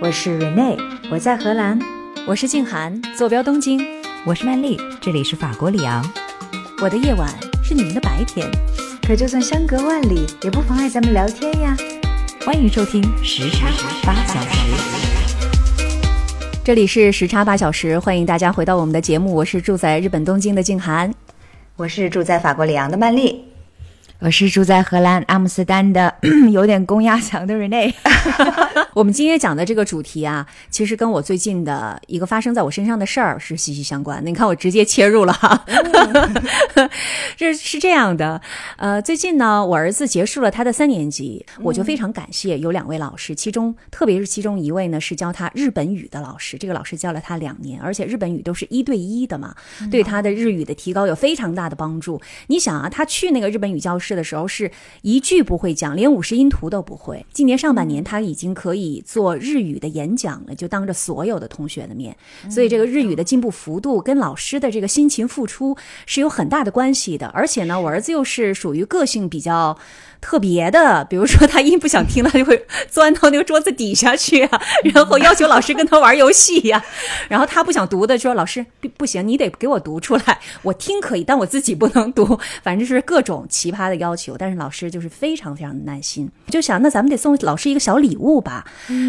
我是 Rene，我在荷兰；我是静涵，坐标东京；我是曼丽，这里是法国里昂。我的夜晚是你们的白天，可就算相隔万里，也不妨碍咱们聊天呀。欢迎收听时差八小时，这里是时差八小时，欢迎大家回到我们的节目。我是住在日本东京的静涵，我是住在法国里昂的曼丽。我是住在荷兰阿姆斯特丹的 有点公鸭嗓的 Rene。我们今天讲的这个主题啊，其实跟我最近的一个发生在我身上的事儿是息息相关的。你看，我直接切入了哈。这是这样的，呃，最近呢，我儿子结束了他的三年级，我就非常感谢有两位老师，其中特别是其中一位呢是教他日本语的老师，这个老师教了他两年，而且日本语都是一对一的嘛，对他的日语的提高有非常大的帮助。你想啊，他去那个日本语教室的时候是一句不会讲，连五十音图都不会。今年上半年他已经可以做日语的演讲了，就当着所有的同学的面，所以这个日语的进步幅度跟老师的这个辛勤付出是有很大的关系的。而且呢，我儿子又是属于个性比较特别的，比如说他一不想听，他就会钻到那个桌子底下去啊，然后要求老师跟他玩游戏呀。然后他不想读的说：“老师不不行，你得给我读出来。我听可以，但我自己不能读。反正是各种奇葩的要求。但是老师就是非常非常的耐心，就想那咱们得送老师一个小礼物吧，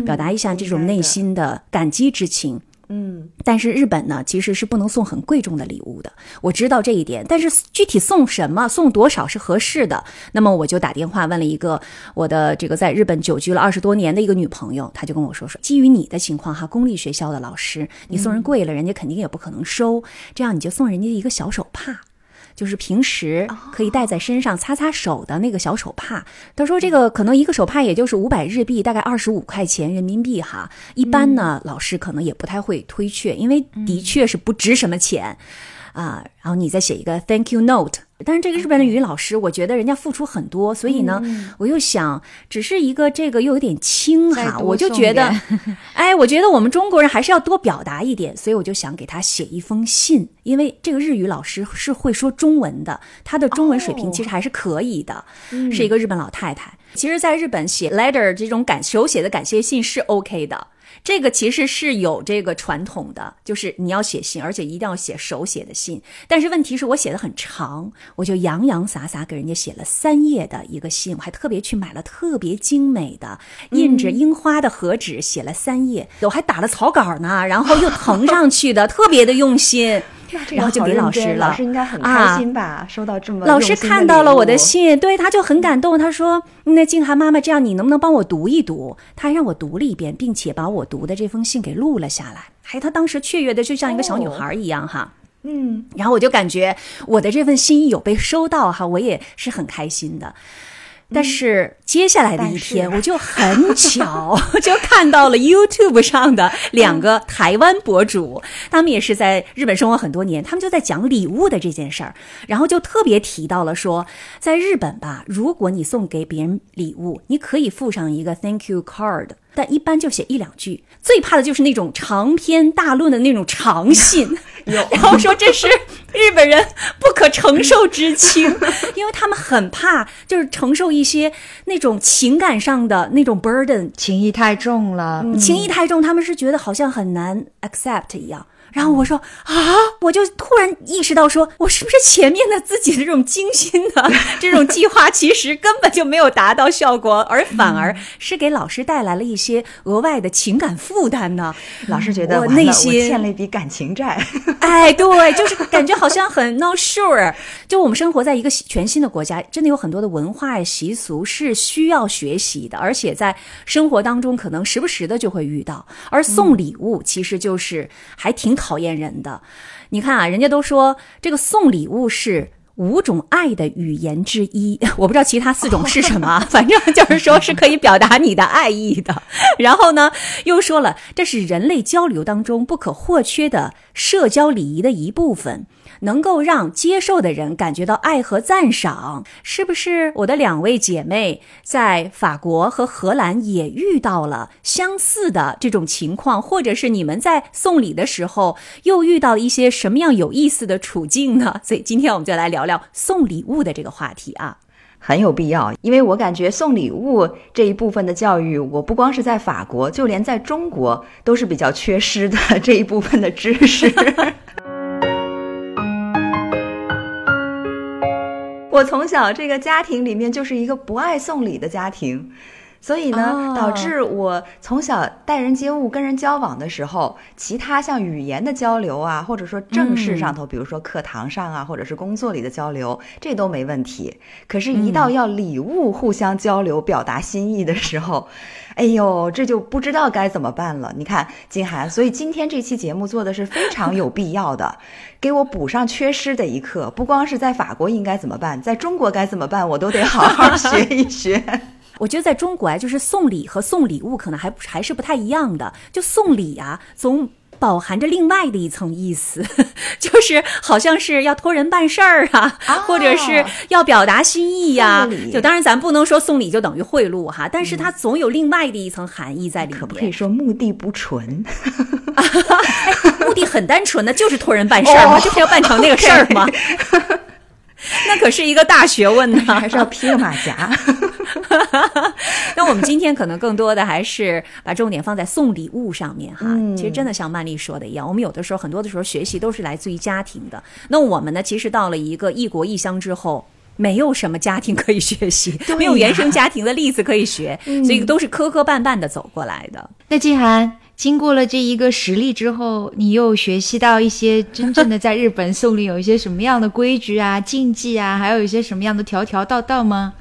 表达一下这种内心的感激之情。”嗯，但是日本呢，其实是不能送很贵重的礼物的。我知道这一点，但是具体送什么、送多少是合适的。那么我就打电话问了一个我的这个在日本久居了二十多年的一个女朋友，她就跟我说说，基于你的情况哈，公立学校的老师，你送人贵了，人家肯定也不可能收，这样你就送人家一个小手帕。就是平时可以带在身上擦擦手的那个小手帕。他说这个可能一个手帕也就是五百日币，大概二十五块钱人民币哈。一般呢，老师可能也不太会推却，因为的确是不值什么钱啊。然后你再写一个 thank you note。但是这个日本的语言老师，我觉得人家付出很多，所以呢，我又想，只是一个这个又有点轻哈，我就觉得，哎，我觉得我们中国人还是要多表达一点，所以我就想给他写一封信，因为这个日语老师是会说中文的，他的中文水平其实还是可以的，是一个日本老太太。其实，在日本写 letter 这种感手写的感谢信是 OK 的。这个其实是有这个传统的，就是你要写信，而且一定要写手写的信。但是问题是我写的很长，我就洋洋洒洒给人家写了三页的一个信，我还特别去买了特别精美的印着樱花的和纸，写了三页，我还打了草稿呢，然后又誊上去的，特别的用心。然后就给老师了，老师应该很开心吧？收到这么老师看到了我的信，对，他就很感动。他说：“那静涵妈妈，这样你能不能帮我读一读？”他还让我读了一遍，并且把我读的这封信给录了下来。哎，他当时雀跃的就像一个小女孩一样哈。嗯，然后我就感觉我的这份心意有被收到哈，我也是很开心的。但是接下来的一天，我就很巧 就看到了 YouTube 上的两个台湾博主，他们也是在日本生活很多年，他们就在讲礼物的这件事儿，然后就特别提到了说，在日本吧，如果你送给别人礼物，你可以附上一个 Thank you card。但一般就写一两句，最怕的就是那种长篇大论的那种长信，然后说这是日本人不可承受之轻，因为他们很怕就是承受一些那种情感上的那种 burden，情谊太重了，情谊太重，他们是觉得好像很难 accept 一样。然后我说啊，我就突然意识到，说我是不是前面的自己的这种精心的 这种计划，其实根本就没有达到效果，而反而是给老师带来了一些额外的情感负担呢？老师觉得我内心欠了一笔感情债。哎，对，就是感觉好像很 not sure。就我们生活在一个全新的国家，真的有很多的文化习俗是需要学习的，而且在生活当中可能时不时的就会遇到。而送礼物其实就是还挺。讨厌人的，你看啊，人家都说这个送礼物是五种爱的语言之一，我不知道其他四种是什么，反正就是说是可以表达你的爱意的。然后呢，又说了这是人类交流当中不可或缺的社交礼仪的一部分。能够让接受的人感觉到爱和赞赏，是不是？我的两位姐妹在法国和荷兰也遇到了相似的这种情况，或者是你们在送礼的时候又遇到一些什么样有意思的处境呢？所以今天我们就来聊聊送礼物的这个话题啊。很有必要，因为我感觉送礼物这一部分的教育，我不光是在法国，就连在中国都是比较缺失的这一部分的知识。我从小这个家庭里面就是一个不爱送礼的家庭。所以呢，哦导致我从小待人接物、跟人交往的时候，其他像语言的交流啊，或者说正式上头，比如说课堂上啊，或者是工作里的交流，这都没问题。可是，一到要礼物互相交流、表达心意的时候，哎呦，这就不知道该怎么办了。你看，金涵，所以今天这期节目做的是非常有必要的，给我补上缺失的一课。不光是在法国应该怎么办，在中国该怎么办，我都得好好学一学。我觉得在中国啊，就是送礼和送礼物可能还还是不太一样的。就送礼啊，总饱含着另外的一层意思，就是好像是要托人办事儿啊，哦或者是要表达心意呀、就当然咱不能说送礼就等于贿赂哈，但是它总有另外的一层含义在里面。可不可以说目的不纯？目的很单纯的，就是托人办事儿嘛，哦就是要办成那个事儿嘛。那可是一个大学问呢。还是要披个马甲？那我们今天可能更多的还是把重点放在送礼物上面哈。嗯其实真的像曼丽说的一样，我们有的时候很多的时候学习都是来自于家庭的。那我们呢，其实到了一个异国异乡之后。没有什么家庭可以学习，对没有原生家庭的例子可以学，所以都是磕磕绊绊的走过来的。那静涵，经过了这一个实例之后，你又学习到一些真正的在日本送礼有一些什么样的规矩啊、禁忌啊，还有一些什么样的条条道道吗？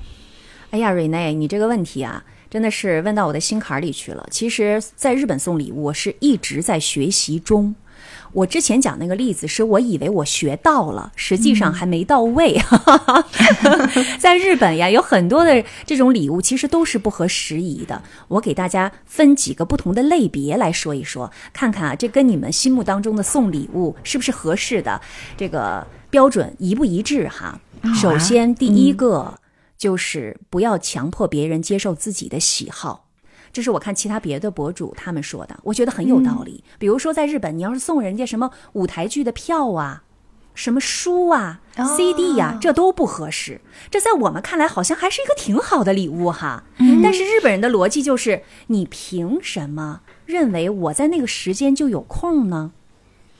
哎呀，瑞内，你这个问题啊，真的是问到我的心坎里去了。其实，在日本送礼物，我是一直在学习中。我之前讲那个例子，是我以为我学到了，实际上还没到位。在日本呀，有很多的这种礼物，其实都是不合时宜的。我给大家分几个不同的类别来说一说，看看啊，这跟你们心目当中的送礼物是不是合适的，这个标准一不一致哈。首先，第一个。就是不要强迫别人接受自己的喜好，这是我看其他别的博主他们说的，我觉得很有道理。比如说在日本，你要是送人家什么舞台剧的票啊，什么书啊、哦 CD 呀、这都不合适。这在我们看来好像还是一个挺好的礼物哈。但是日本人的逻辑就是，你凭什么认为我在那个时间就有空呢？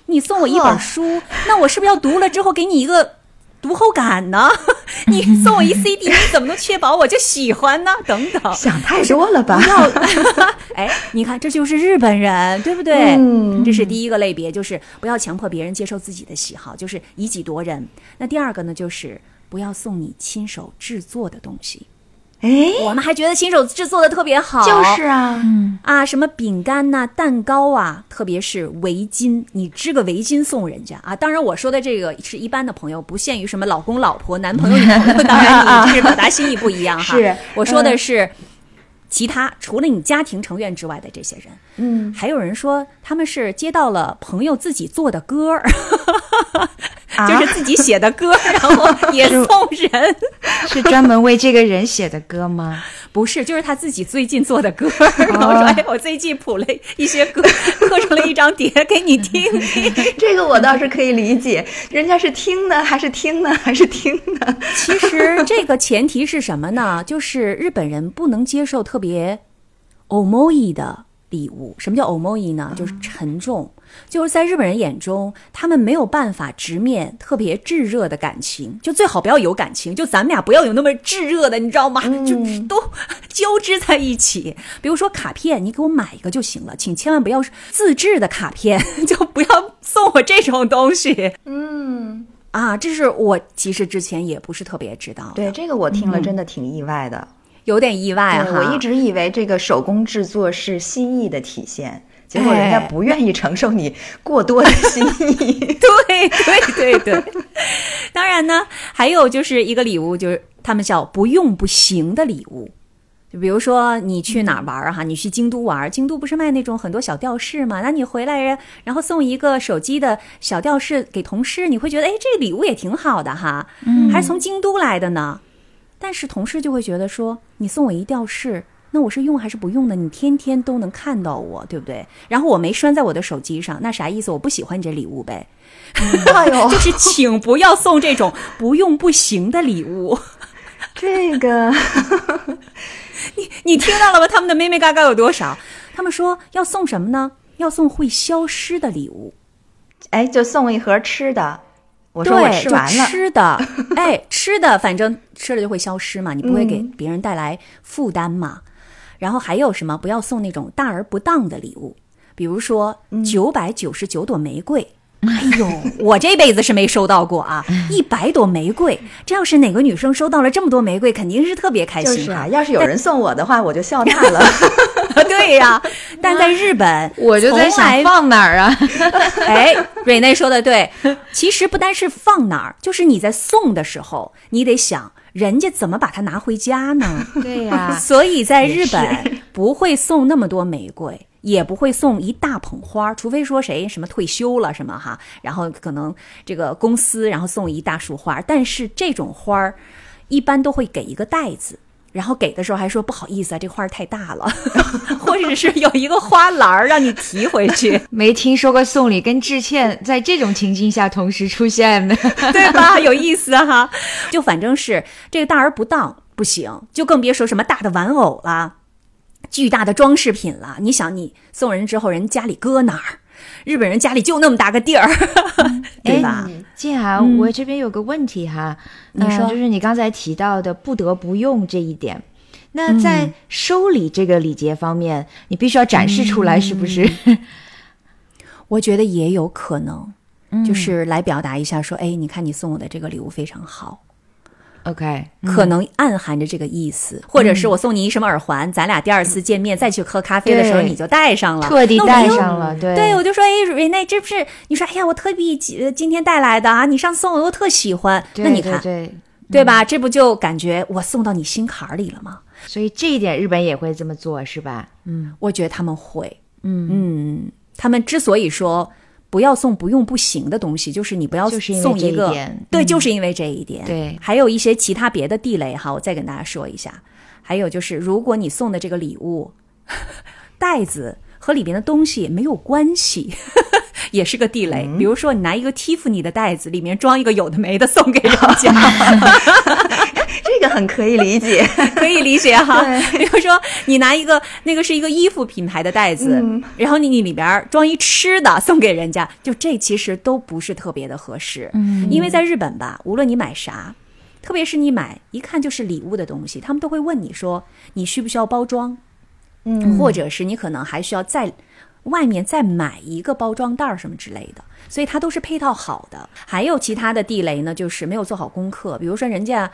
你送我一本书，那我是不是要读了之后给你一个读后感呢？你送我一 CD，你怎么能确保我就喜欢呢？等等。想太多了吧？要 哎，你看，这就是日本人，对不对？嗯这是第一个类别，就是不要强迫别人接受自己的喜好，就是以己度人。那第二个呢，就是不要送你亲手制作的东西。哎，我们还觉得新手制作的特别好，就是啊，啊，什么饼干呐、蛋糕啊，特别是围巾，你织个围巾送人家啊。当然，我说的这个是一般的朋友，不限于什么老公、老婆、男朋友、女朋友。当然，你这是表达心意不一样哈。是我说的是其他除了你家庭成员之外的这些人。嗯，还有人说他们是接到了朋友自己做的歌儿，啊就是自己写的歌，然后也送人。是专门为这个人写的歌吗？不是，就是他自己最近做的歌，然后说：“哎，我最近谱了一些歌，刻成了一张碟给你听听。这个我倒是可以理解，人家是听呢，还是听呢，还是听呢？”其实这个前提是什么呢？就是日本人不能接受特别 omoi 的礼物。什么叫 omoi 呢？就是沉重。就是在日本人眼中，他们没有办法直面特别炙热的感情，就最好不要有感情，就咱们俩不要有那么炙热的，你知道吗？就都交织在一起。比如说卡片，你给我买一个就行了，请千万不要是自制的卡片，就不要送我这种东西。嗯，啊，这是我其实之前也不是特别知道，对，这个我听了真的挺意外的。有点意外，哈。我一直以为这个手工制作是心意的体现，结果人家哎不愿意承受你过多的心意。对对对对，当然呢，还有就是一个礼物，就是他们叫不用不行的礼物。就比如说你去哪儿玩儿哈，你去京都玩儿，京都不是卖那种很多小吊饰嘛？那你回来然后送一个手机的小吊饰给同事，你会觉得哎，这个礼物也挺好的哈，还是从京都来的呢。但是同事就会觉得说，你送我一吊饰，那我是用还是不用呢？你天天都能看到我，对不对？然后我没拴在我的手机上，那啥意思？我不喜欢你这礼物呗。哎呦，就是请不要送这种不用不行的礼物。这个 你你听到了吗？他们的妹妹嘎嘎有多少？他们说要送什么呢？要送会消失的礼物。哎，就送一盒吃的。我说我对，吃完了，就吃的，哎，吃的，反正吃了就会消失嘛，你不会给别人带来负担嘛。然后还有什么？不要送那种大而不当的礼物，比如说九百九十九朵玫瑰。哎呦，我这辈子是没收到过啊！一百朵玫瑰，这要是哪个女生收到了这么多玫瑰，肯定是特别开心哈就是啊，。要是有人送我的话，我就笑纳了。对呀、但在日本，我就在想放哪儿啊？哎，瑞内说的对，其实不单是放哪儿，就是你在送的时候，你得想人家怎么把它拿回家呢？对呀、所以在日本不会送那么多玫瑰。也不会送一大捧花，除非说谁什么退休了什么哈，然后可能这个公司然后送一大束花，但是这种花儿一般都会给一个袋子，然后给的时候还说不好意思啊，这花儿太大了，或者是有一个花篮儿让你提回去。没听说过送礼跟致歉在这种情境下同时出现的。对吧？有意思哈，就反正是这个大而不当不行，就更别说什么大的玩偶啦、巨大的装饰品了。你想，你送人之后，人家里搁哪儿？日本人家里就那么大个地儿，对吧？静涵，我这边有个问题哈，你说呃就是你刚才提到的不得不用这一点。那在收礼这个礼节方面，你必须要展示出来，是不是？我觉得也有可能，就是来表达一下说，哎，你看你送我的这个礼物非常好。OK，可能暗含着这个意思，或者是我送你一什么耳环，咱俩第二次见面再去喝咖啡的时候你就戴上了，特地带那我就上了，对。对，我就说，哎，瑞内，这不是你说，哎呀，我特地呃今天带来的啊，你上次送我，我特喜欢。那你看，对。对吧？这不就感觉我送到你心坎儿里了吗？所以这一点日本也会这么做，是吧？嗯。我觉得他们会，嗯。嗯，他们之所以说不要送不用不行的东西，就是你不要送一个，对，嗯就是因为这一点。对还有一些其他别的地雷哈，我再跟大家说一下。还有就是，如果你送的这个礼物 袋子和里边的东西没有关系。也是个地雷，比如说你拿一个 Tiffany 的袋子，里面装一个有的没的送给人家，这个很可以理解。可以理解哈。比如说，你拿一个那个是一个衣服品牌的袋子，然后你你里边装一吃的送给人家，就这其实都不是特别的合适。嗯，因为在日本吧，无论你买啥，特别是你买一看就是礼物的东西，他们都会问你说你需不需要包装，嗯，或者是你可能还需要再外面再买一个包装袋儿什么之类的，所以它都是配套好的。还有其他的地雷呢，就是没有做好功课，比如说人家。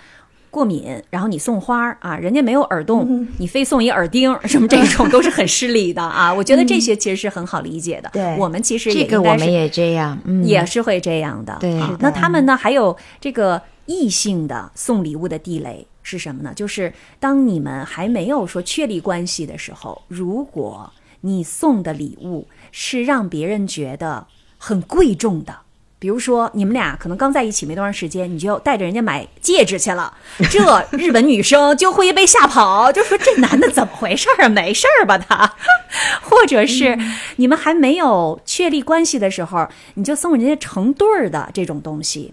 过敏，然后你送花儿啊，人家没有耳洞，你非送一耳钉，什么这种都是很失礼的啊。我觉得这些其实是很好理解的。对我们其实也这个我们也这样，嗯，也是会这样的。对啊那他们呢？还有这个异性的送礼物的地雷是什么呢？就是当你们还没有说确立关系的时候，如果你送的礼物是让别人觉得很贵重的。比如说，你们俩可能刚在一起没多长时间，你就带着人家买戒指去了，这日本女生就会被吓跑，就说这男的怎么回事儿啊？没事儿吧他？或者是你们还没有确立关系的时候，你就送人家成对儿的这种东西。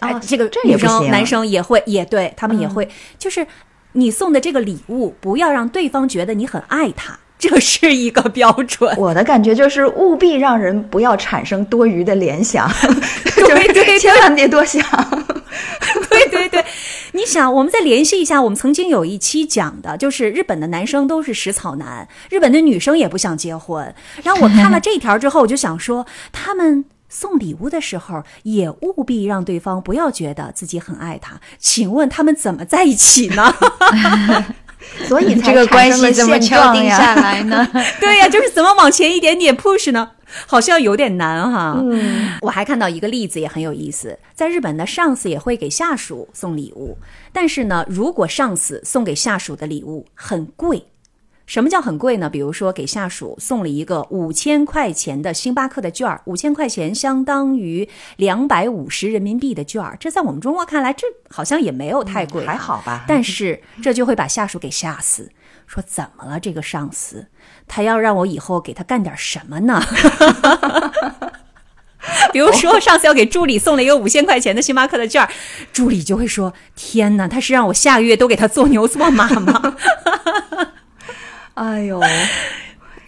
哎哦这个女生男生也会，也对他们也会，就是你送的这个礼物，不要让对方觉得你很爱他，这是一个标准。我的感觉就是务必让人不要产生多余的联想，对对对千万别多想。对对对，你想，我们再联系一下，我们曾经有一期讲的，就是日本的男生都是食草男，日本的女生也不想结婚。然后我看了这条之后，我就想说，他们送礼物的时候也务必让对方不要觉得自己很爱他。请问他们怎么在一起呢？所以才这个关系怎么敲定下来呢？对呀、就是怎么往前一点点 push 呢？好像有点难哈。嗯，我还看到一个例子也很有意思，在日本呢，上司也会给下属送礼物，但是呢，如果上司送给下属的礼物很贵。什么叫很贵呢？比如说给下属送了一个五千块钱的星巴克的券儿，五千块钱相当于两百五十人民币的券儿，这在我们中国看来，这好像也没有太贵、还好吧但是这就会把下属给吓死，说怎么了？这个上司他要让我以后给他干点什么呢？比如说上次要给助理送了一个五千块钱的星巴克的券儿，助理就会说：“天哪，他是让我下个月都给他做牛做马吗？”哎呦，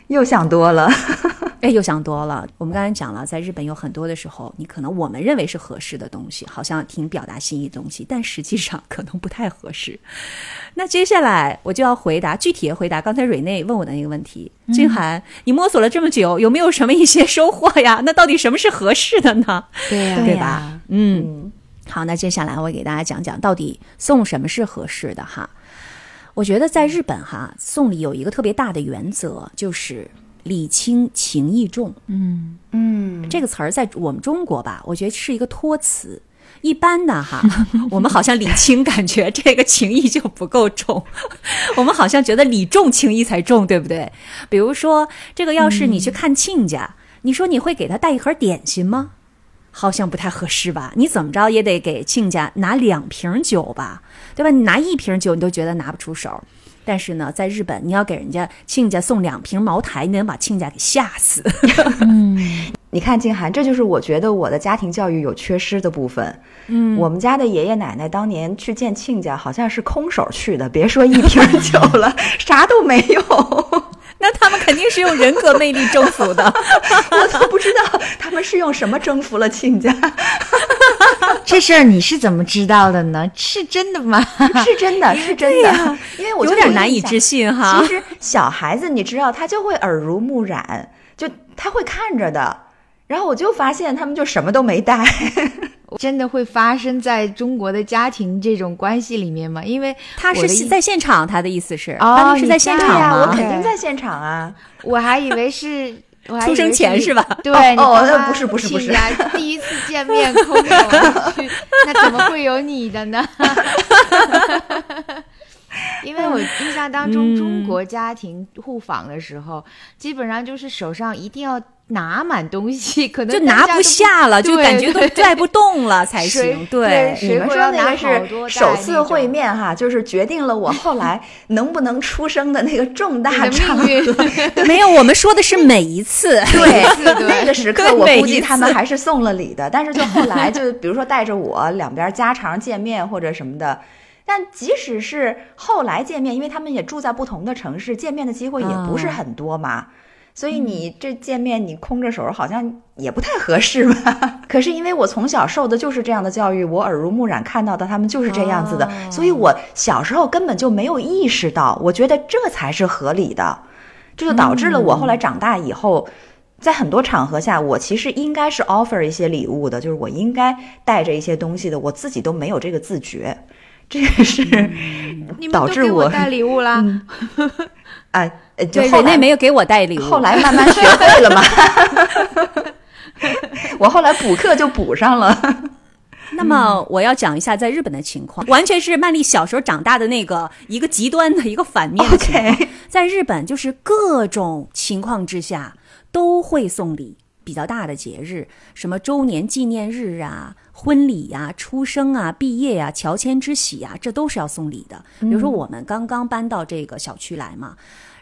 又想多了。哎，又想多了。我们刚才讲了，在日本有很多的时候，你可能我们认为是合适的东西，好像挺表达心意的东西，但实际上可能不太合适。那接下来我就要回答具体的回答刚才蕊内问我的那个问题。君涵，你摸索了这么久，有没有什么一些收获呀？那到底什么是合适的呢？对呀、对吧？嗯，好，那接下来我给大家讲讲到底送什么是合适的哈。我觉得在日本哈送礼有一个特别大的原则，就是礼轻情意重。嗯，嗯，这个词儿在我们中国吧，我觉得是一个托词。一般的哈，我们好像礼轻，感觉这个情谊就不够重。我们好像觉得礼重情谊才重，对不对？比如说，这个要是你去看亲家，你说你会给他带一盒点心吗？好像不太合适吧？你怎么着也得给亲家拿两瓶酒吧，对吧？你拿一瓶酒你都觉得拿不出手。但是呢，在日本，你要给人家亲家送两瓶茅台，你能把亲家给吓死。你看静涵，这就是我觉得我的家庭教育有缺失的部分。嗯，我们家的爷爷奶奶当年去见亲家，好像是空手去的，别说一瓶酒了，啥都没有。那他们肯定是用人格魅力征服的。我都不知道他们是用什么征服了亲家，这事儿你是怎么知道的呢？是真的吗？是真的，是真的。因为我有点难以置信哈其。实小孩子你知道，他就会耳濡目染，就他会看着的。然后我就发现他们就什么都没带。真的会发生在中国的家庭这种关系里面吗？因为他是在现场，他的意思是，哦是在现场对呀、我？肯定在现场啊。我还以为是。出生前是吧对，哦那不是不是不是亲家第一次见面空手而去，那怎么会有你的呢？因为我印象当中，中国家庭互访的时候，基本上就是手上一定要拿满东西，可能就拿不下了，就感觉都拽不动了 才行。对你们说那个是首次会面哈，就是决定了我后来 能不能出生的那个重大场命合。运。没有，我们说的是每一次。对对那个时刻我估计他们还是送了礼的，但是就后来就比如说带着我两边家常见面或者什么的。但即使是后来见面，因为他们也住在不同的城市，见面的机会也不是哦很多嘛，所以你这见面你空着手好像也不太合适吧。可是因为我从小受的就是这样的教育，我耳濡目染看到的他们就是这样子的，哦。所以我小时候根本就没有意识到，我觉得这才是合理的，这就导致了我后来长大以后。在很多场合下，我其实应该是 offer 一些礼物的，就是我应该带着一些东西的，我自己都没有这个自觉，这个是 你们导致我都给我带礼物啦，啊，呃就对，后来人家没有给我带礼物。后来慢慢学会了嘛，我后来补课就补上了。那么我要讲一下在日本的情况，完全是曼丽小时候长大的那个一个极端的一个反面的情况。在日本，就是各种情况之下都会送礼。比较大的节日，什么周年纪念日啊、婚礼呀、出生啊、毕业呀、乔迁之喜呀，这都是要送礼的。比如说我们刚刚搬到这个小区来嘛，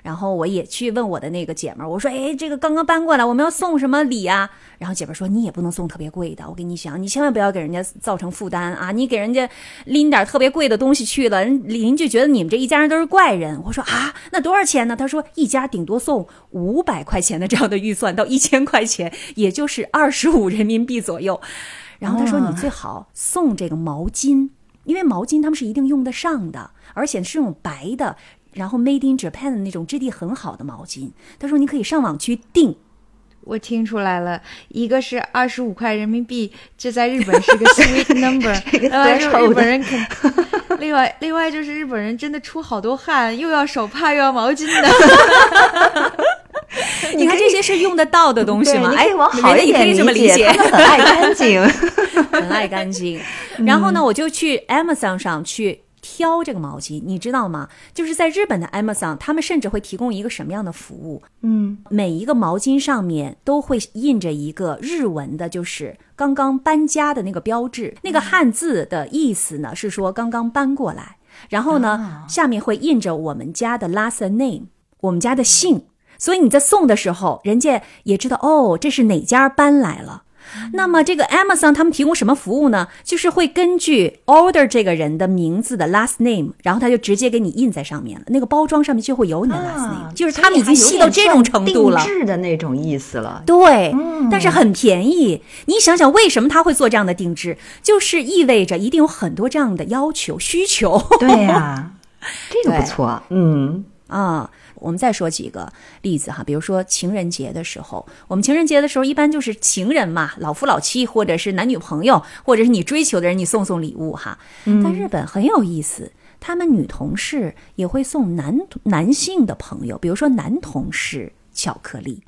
然后我也去问我的那个姐们儿，我说：“哎，这个刚刚搬过来，我们要送什么礼啊？”然后姐们儿说：“你也不能送特别贵的，我跟你讲，你千万不要给人家造成负担啊！你给人家拎点特别贵的东西去了，人邻居觉得你们这一家人都是怪人。”我说：“啊，那多少钱呢？”他说：“一家顶多送五百块钱的这样的预算到一千块钱，也就是二十五人民币左右。”然后他说：“你最好送这个毛巾，因为毛巾他们是一定用得上的，而且是那种白的。”然后 Made in Japan 的那种质地很好的毛巾，他说你可以上网去订，我听出来了，一个是二十五块人民币，这在日本是个 sweet number，这个另外就是日本人肯，另外另外就是日本人真的出好多汗，又要手帕又要毛巾的。你看这些是用得到的东西，吗？哎好一点也可以这么理解，解他，们很爱干净。很爱干净。然后呢，我就去 Amazon 上去。挑这个毛巾，你知道吗？就是在日本的 Amazon，他们甚至会提供一个什么样的服务？嗯，每一个毛巾上面都会印着一个日文的，就是刚刚搬家的那个标志。那个汉字的意思呢，是说刚刚搬过来。然后呢，下面会印着我们家的 last name，我们家的姓。所以你在送的时候，人家也知道哦，这是哪家搬来了。那么这个 Amazon 他们提供什么服务呢？就是会根据 order 这个人的名字的 last name，然后他就直接给你印在上面了。那个包装上面就会有你的 last name，、就是他们已经细到这种程度了定。制的那种意思了。对，但是很便宜。你想想，为什么他会做这样的定制？就是意味着一定有很多这样的要求、需求。对呀、这个不错。嗯，啊，我们再说几个例子哈，比如说情人节的时候，我们情人节的时候一般就是情人嘛，老夫老妻或者是男女朋友，或者是你追求的人，你送送礼物哈。但日本很有意思，他们女同事也会送男男性的朋友，比如说男同事巧克力，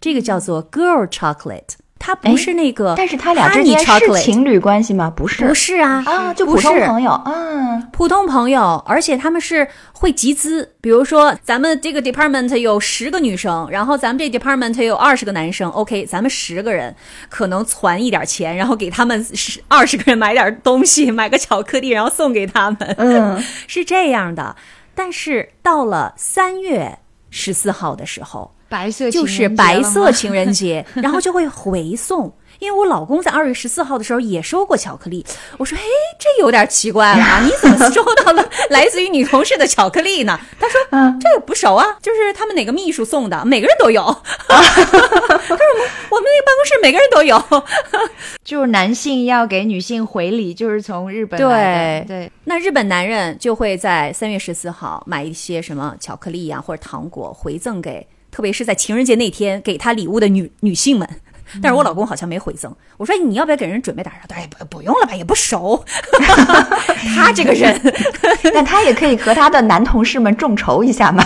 这个叫做 girl chocolate，它不是那个但是他俩之间是情侣关系吗？不是，不是啊啊，就普通朋友嗯。普通朋友，而且他们是会集资，比如说咱们这个 department 有十个女生，然后咱们这 department 有二十个男生，OK，咱们十个人可能攒一点钱，然后给他们十二十个人买点东西，买个巧克力，然后送给他们，嗯，是这样的。但是到了三月十四号的时候，白色就是白色情人节，然后就会回送。因为我老公在二月十四号的时候也收过巧克力，我说：“嘿，这有点奇怪了啊，你怎么收到了来自于女同事的巧克力呢？”他说：“嗯这个不熟啊，就是他们哪个秘书送的，每个人都有。”他说：“我们我们那个办公室每个人都有。就是男性要给女性回礼，就是从日本来的。对，那日本男人就会在三月十四号买一些什么巧克力呀、或者糖果回赠给，特别是在情人节那天给他礼物的女女性们。但是我老公好像没回赠。我说你要不要给人准备点啥？他说哎不不用了吧，也不熟。他这个人，但他也可以和他的男同事们众筹一下嘛。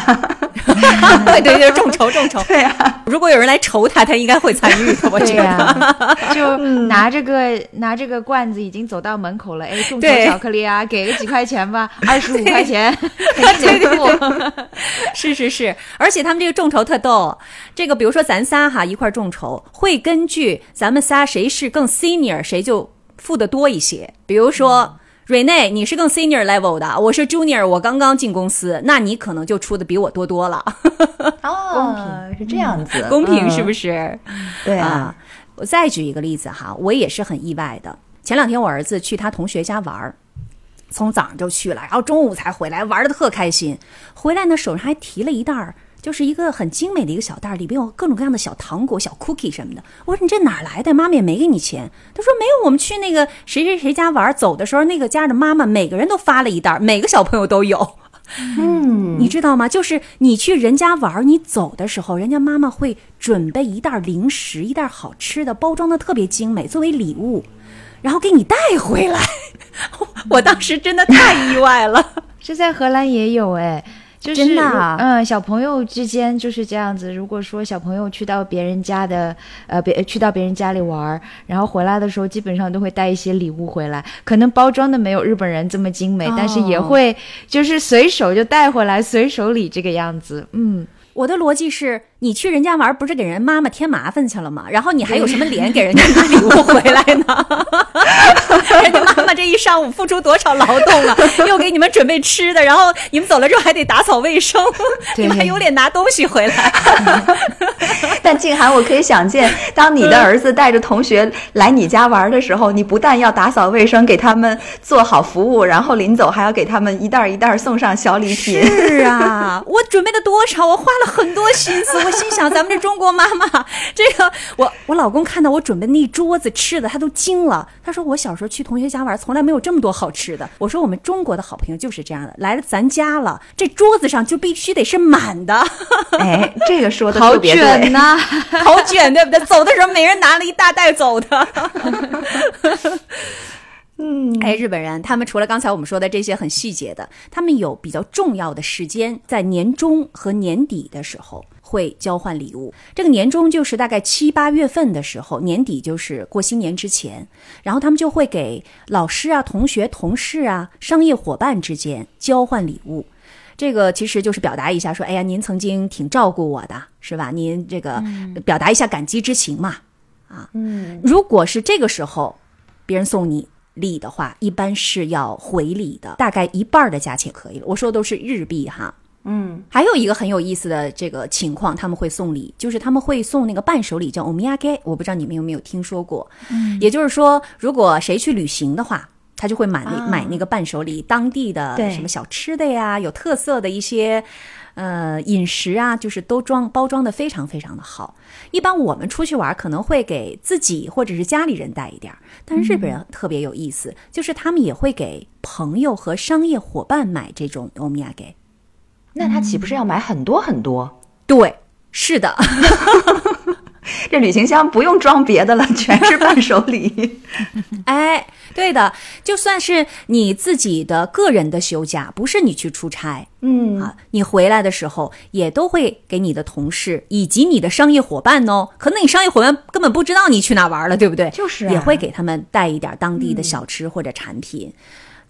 对对对，众筹众筹。对啊、如果有人来筹他，他应该会参与的。我对觉得。呀、就拿这个拿这个罐子已经走到门口了，哎，众筹巧克力啊，给个几块钱吧，二十五块钱，肯定得付。是是是，而且他们这个众筹特逗，这个比如说咱仨哈一块众筹，会根据咱们仨谁是更 senior，谁就付的多一些。比如说。Rene，你是更 senior level 的，我是 junior，我刚刚进公司，那你可能就出的比我多多了，哦，公平是这样子，公平是不是？是？对啊啊，我再举一个例子哈，我也是很意外的。前两天我儿子去他同学家玩儿，从早上就去了，然后中午才回来，玩的特开心。回来呢，手上还提了一袋儿，就是一个很精美的一个小袋儿，里边有各种各样的小糖果、小 cookie 什么的。我说你这哪儿来的？妈妈也没给你钱。他说没有，我们去那个谁谁谁家玩儿，走的时候那个家的妈妈每个人都发了一袋儿，每个小朋友都有。嗯，你知道吗？就是你去人家玩儿，你走的时候，人家妈妈会准备一袋零食，一袋好吃的，包装的特别精美，作为礼物，然后给你带回来。我当时真的太意外了。这在荷兰也有哎。就是真的啊嗯，小朋友之间就是这样子。如果说小朋友去到别人家的，呃，别去到别人家里玩儿，然后回来的时候，基本上都会带一些礼物回来。可能包装的没有日本人这么精美，但是也哦会就是随手就带回来，随手礼这个样子。嗯，我的逻辑是，你去人家玩，不是给人妈妈添麻烦去了吗？然后你还有什么脸给人家拿礼物回来呢？人家妈妈这一上午付出多少劳动啊，又给你们准备吃的，然后你们走了之后还得打扫卫生，你们还有脸拿东西回来？但静涵，我可以想见，当你的儿子带着同学来你家玩的时候，你不但要打扫卫生，给他们做好服务，然后临走还要给他们一袋儿一袋儿送上小礼品。是啊，我准备了多少？我花了很多心思。我心想，咱们这中国妈妈，这个我我老公看到我准备那一桌子吃的，他都惊了。他说我小时候去同学家玩，从来没有这么多好吃的。我说我们中国的好朋友就是这样的，来了咱家了，这桌子上就必须得是满的，哎，这个说的好特别对。卷呐、好卷，对不对？走的时候每人拿了一大袋走的。嗯，哎，日本人他们除了刚才我们说的这些很细节的，他们有比较重要的时间，在年中和年底的时候会交换礼物。这个年终就是大概七八月份的时候，年底就是过新年之前，然后他们就会给老师啊、同学、同事啊、商业伙伴之间交换礼物。这个其实就是表达一下，说，哎呀，您曾经挺照顾我的，是吧？您这个表达一下感激之情嘛。啊，嗯，如果是这个时候别人送你礼的话，一般是要回礼的，大概一半的价钱可以了。我说的都是日币哈。嗯，还有一个很有意思的这个情况，他们会送礼，就是他们会送那个伴手礼，叫 omiyage。我不知道你们有没有听说过。嗯，也就是说，如果谁去旅行的话，他就会买那、啊买那个伴手礼，当地的什么小吃的呀，有特色的一些呃饮食啊，就是都装包装的非常非常的好。一般我们出去玩可能会给自己或者是家里人带一点儿，但是日本人特别有意思，就是他们也会给朋友和商业伙伴买这种 omiyage。那他岂不是要买很多很多？对，是的。这旅行箱不用装别的了，全是伴手礼。哎，对的，就算是你自己的个人的休假，不是你去出差嗯，啊，你回来的时候也都会给你的同事以及你的商业伙伴哦。可能你商业伙伴根本不知道你去哪玩了，对不对？就是啊也会给他们带一点当地的小吃或者产品，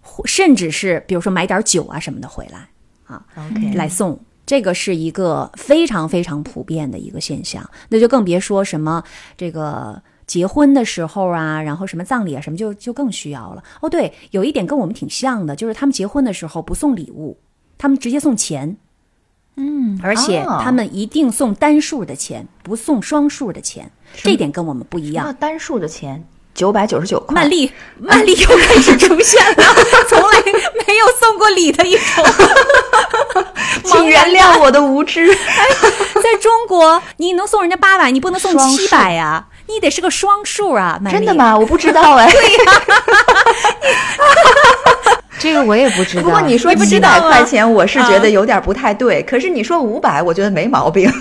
或甚至是比如说买点酒啊什么的回来啊。OK，来送。这个是一个非常非常普遍的一个现象，那就更别说什么这个结婚的时候啊，然后什么葬礼啊，什么就就更需要了。哦，对，有一点跟我们挺像的，就是他们结婚的时候不送礼物，他们直接送钱。嗯，而且哦他们一定送单数的钱，不送双数的钱，这点跟我们不一样。单数的钱九百九十九块，曼丽，曼丽又开始出现了，从来没有送过礼的一种。请原谅我的无知。在中国，你能送人家八百，你不能送七百呀，你得是个双数啊。曼丽真的？吗？我不知道哎。对呀这个我也不知道。不过你说七知道吗百块钱，我是觉得有点不太对。可是你说五百，我觉得没毛病。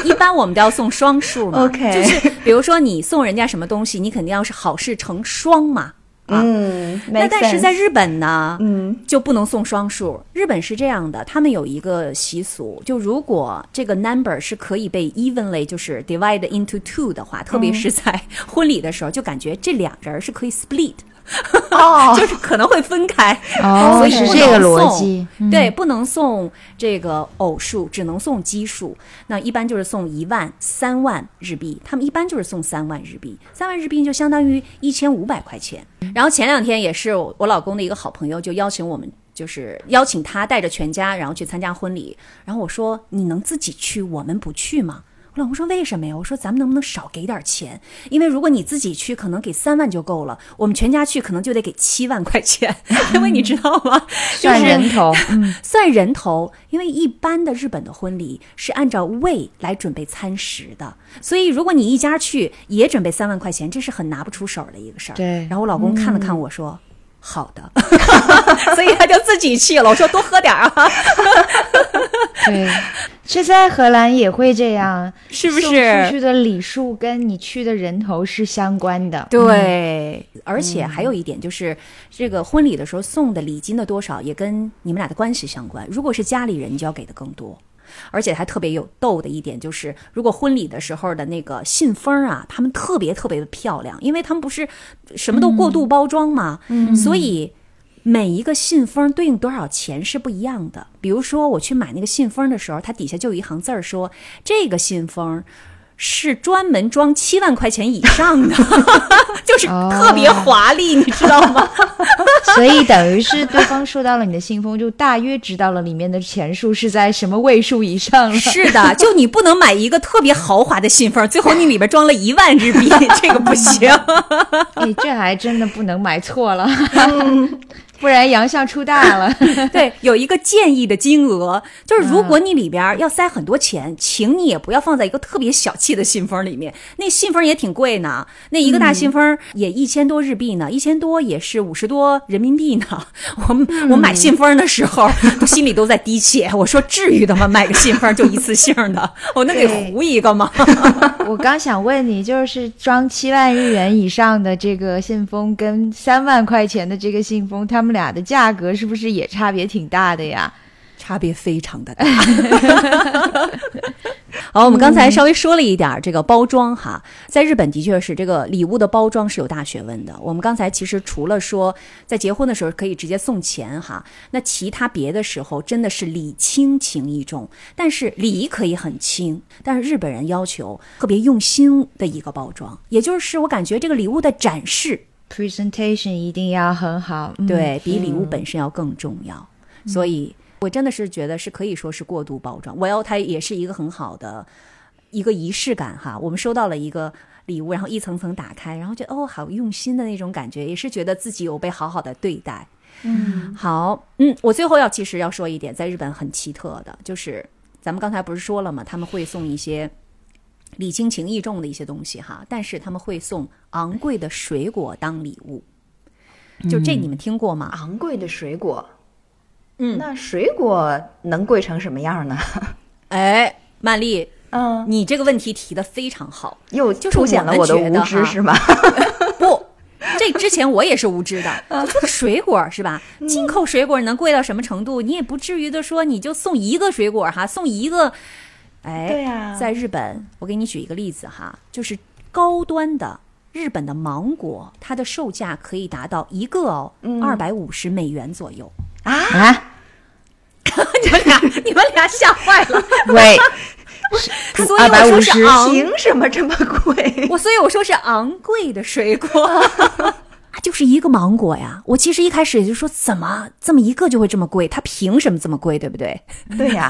就一般我们都要送双数嘛。OK 就是比如说你送人家什么东西，你肯定要是好事成双嘛。啊，嗯，那但是在日本呢，嗯就不能送双数。日本是这样的，他们有一个习俗，就如果这个 number 是可以被 evenly 就是 divide into two 的话，特别是在婚礼的时候，就感觉这两人是可以 split，哦，就是可能会分开。哦，所以不是这个逻辑。嗯对，不能送这个偶数，只能送奇数。那一般就是送一万、三万日币，他们一般就是送三万日币，三万日币就相当于一千五百块钱。然后前两天也是我我老公的一个好朋友，就邀请我们。就是邀请他带着全家，然后去参加婚礼。然后我说：“你能自己去，我们不去吗？”我老公说：“为什么呀？”我说：“咱们能不能少给点钱？因为如果你自己去，可能给三万就够了，我们全家去可能就得给七万块钱，因为你知道吗？算人头，嗯，算人头，因为一般的日本的婚礼是按照位来准备餐食的，所以如果你一家去也准备三万块钱，这是很拿不出手的一个事儿。对然后我老公看了看我说。好的，所以他就自己去了。我说多喝点儿啊，对，这在荷兰也会这样，是不送出？去的礼数跟你去的人头是相关的。对，而且还有一点就是，这个婚礼的时候送的礼金的多少也跟你们俩的关系相关。如果是家里人，你就要给的更多。而且还特别有逗的一点就是，如果婚礼的时候的那个信封啊，他们特别特别的漂亮，因为他们不是什么都过度包装嘛，所以每一个信封对应多少钱是不一样的。比如说我去买那个信封的时候，它底下就有一行字儿说，这个信封。是专门装七万块钱以上的，就是特别华丽，你知道吗？所以等于是对方收到了你的信封，就大约知道了里面的钱数是在什么位数以上了。是的，就你不能买一个特别豪华的信封，最后你里边装了一万日币，这个不行。哎，这还真的不能买错了，不然洋相出大了。对，有一个建议的金额，就是如果你里边要塞很多钱，请你也不要放在一个特别小气的信封里面，那信封也挺贵呢，那一个大信封也一千多日币呢，一千多也是五十多人民币呢。我我买信封的时候，心里都在滴血，我说至于的吗？买个信封就一次性的，我能给对糊一个吗？我刚想问你，就是装七万日元以上的这个信封，跟三万块钱的这个信封，他们俩的价格是不是也差别挺大的呀？差别非常的大。好，我们刚才稍微说了一点儿这个包装哈，在日本的确是这个礼物的包装是有大学问的。我们刚才其实除了说在结婚的时候可以直接送钱哈，那其他别的时候真的是礼轻情意重，但是礼可以很轻，但是日本人要求特别用心的一个包装，也就是我感觉这个礼物的展示 presentation 一定要很好，嗯、对比礼物本身要更重要。所以我真的是觉得是可以说是过度包装。我要它也是一个很好的一个仪式感哈。我们收到了一个礼物，然后一层层打开，然后觉得哦，好用心的那种感觉，也是觉得自己有被好好的对待。嗯，好，嗯，我最后要其实要说一点，在日本很奇特的，就是咱们刚才不是说了吗？他们会送一些礼轻情意重的一些东西哈，但是他们会送昂贵的水果当礼物。就这你们听过吗？昂贵的水果，嗯那水果能贵成什么样呢？哎，曼丽，嗯，你这个问题提的非常好。又就是凸显了我的无知是吗？不，这之前我也是无知的。就这个水果是吧？进口水果能贵到什么程度？你也不至于的说你就送一个水果哈，送一个。哎，对呀在日本，我给你举一个例子哈，就是高端的日本的芒果，它的售价可以达到一个哦二百五十美元左右。啊，啊，你们俩，你们俩吓坏了。喂，所以我说是昂凭什么这么贵？我所以我说是昂贵的水果，啊就是一个芒果呀。我其实一开始也就说，怎么这么一个就会这么贵？它凭什么这么贵，对不对？对呀，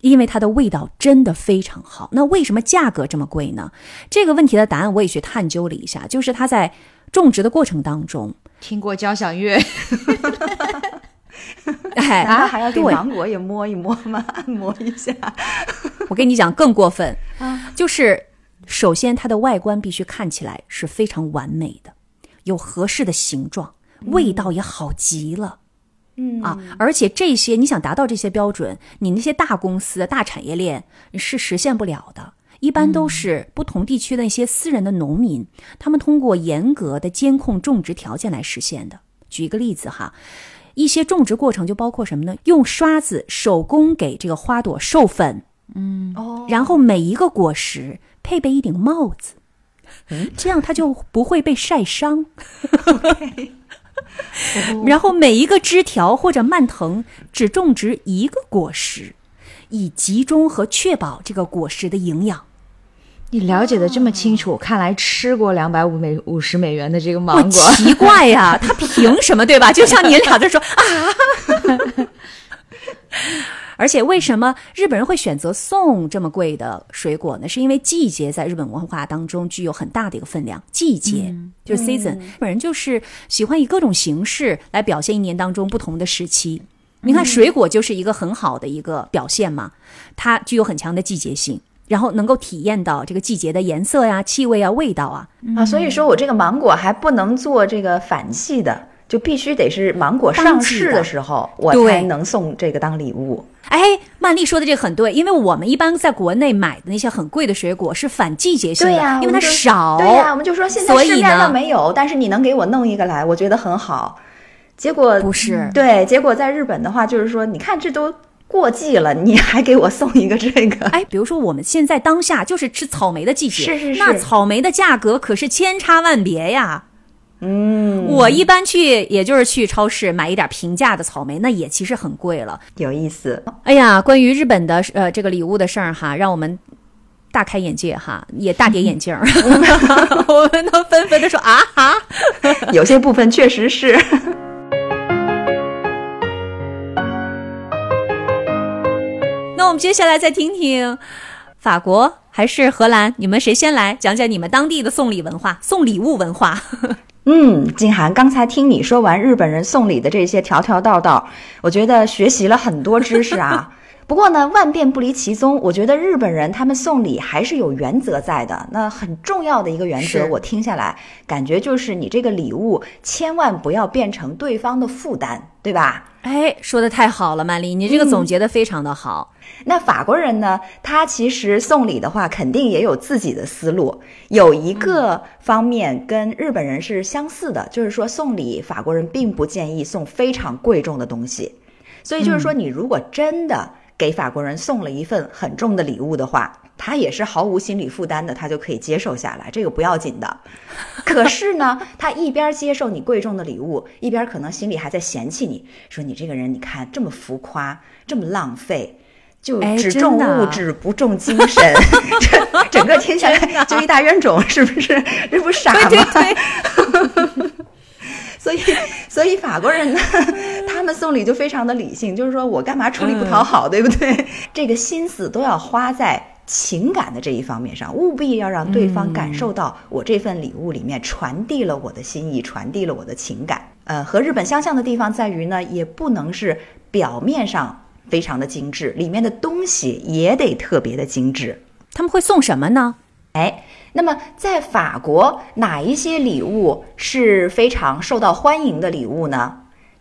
因为它的味道真的非常好。那为什么价格这么贵呢？这个问题的答案我也去探究了一下，就是它在种植的过程当中，听过交响乐，哎，还要给对芒果也摸一摸吗？按摩一下。我跟你讲更过分，就是首先它的外观必须看起来是非常完美的，有合适的形状，味道也好极了。嗯啊，而且这些你想达到这些标准，你那些大公司、大产业链是实现不了的。一般都是不同地区的一些私人的农民，他们通过严格的监控种植条件来实现的。举一个例子哈，一些种植过程就包括什么呢？用刷子手工给这个花朵授粉，嗯哦，然后每一个果实配备一顶帽子，嗯这样它就不会被晒伤。然后每一个枝条或者蔓藤只种植一个果实，以集中和确保这个果实的营养。你了解的这么清楚，看来吃过两百五美五十美元的这个芒果，奇怪呀，他凭什么对吧？就像你俩在说啊。而且为什么日本人会选择送这么贵的水果呢？是因为季节在日本文化当中具有很大的一个分量。季节、就是 season，、日本人就是喜欢以各种形式来表现一年当中不同的时期。你看，水果就是一个很好的一个表现嘛，它具有很强的季节性，然后能够体验到这个季节的颜色呀、气味啊、味道啊。啊，所以说我这个芒果还不能做这个反季的，就必须得是芒果上市的时候，我才能送这个当礼物。哎，曼丽说的这个很对，因为我们一般在国内买的那些很贵的水果是反季节性的，对呀、因为它少。对呀、我们就说现在所以市面上呢没有，但是你能给我弄一个来，我觉得很好。结果不是对，结果在日本的话，就是说，你看这都过季了，你还给我送一个这个，哎，比如说我们现在当下就是吃草莓的季节，是是是那草莓的价格可是千差万别呀。嗯，我一般去也就是去超市买一点平价的草莓，那也其实很贵了。有意思。哎呀，关于日本的呃这个礼物的事儿哈，让我们大开眼界哈，也大跌眼镜儿。我们都纷纷的说啊哈。有些部分确实是。那我们接下来再听听法国还是荷兰，你们谁先来讲讲你们当地的送礼文化、送礼物文化？嗯，静涵，刚才听你说完日本人送礼的这些条条道道，我觉得学习了很多知识啊。不过呢，万变不离其宗，我觉得日本人他们送礼还是有原则在的。那很重要的一个原则，我听下来感觉就是你这个礼物千万不要变成对方的负担，对吧？哎，说的太好了，曼丽，你这个总结的非常的好。那法国人呢？他其实送礼的话，肯定也有自己的思路。有一个方面跟日本人是相似的，就是说送礼，法国人并不建议送非常贵重的东西。所以就是说，你如果真的给法国人送了一份很重的礼物的话，他也是毫无心理负担的，他就可以接受下来，这个不要紧的。可是呢，他一边接受你贵重的礼物，一边可能心里还在嫌弃你，说你这个人，你看这么浮夸，这么浪费。就哎只重物质不重精神，这整个听下来 就一大冤种，是不是？这不傻吗？对对对，所以，所以法国人呢，他他们送礼就非常的理性，就是说我干嘛出力不讨好，对不对？这个心思都要花在情感的这一方面上，务必要让对方感受到我这份礼物里面传递了我的心意，传递了我的情感。呃，和日本相像的地方在于呢，也不能是表面上非常的精致，里面的东西也得特别的精致。他们会送什么呢？哎，那么在法国，哪一些礼物是非常受到欢迎的礼物呢？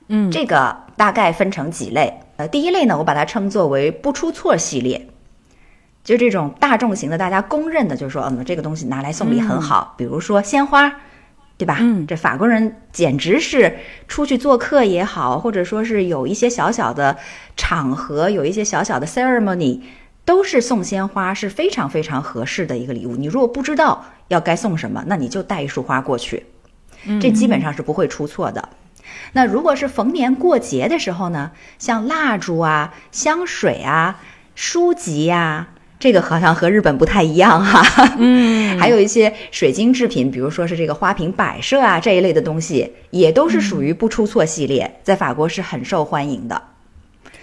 嗯，这个大概分成几类。呃，第一类呢，我把它称作为不出错系列，就这种大众型的，大家公认的，就是说，嗯，这个东西拿来送礼很好。比如说鲜花，对吧？嗯这法国人简直是出去做客也好，或者说是有一些小小的场合，有一些小小的 ceremony，都是送鲜花是非常非常合适的一个礼物。你如果不知道要该送什么，那你就带一束花过去，这基本上是不会出错的。那如果是逢年过节的时候呢，像蜡烛啊、香水啊、书籍呀、这个好像和日本不太一样哈。嗯，还有一些水晶制品，比如说是这个花瓶摆设啊这一类的东西，也都是属于不出错系列，在法国是很受欢迎的。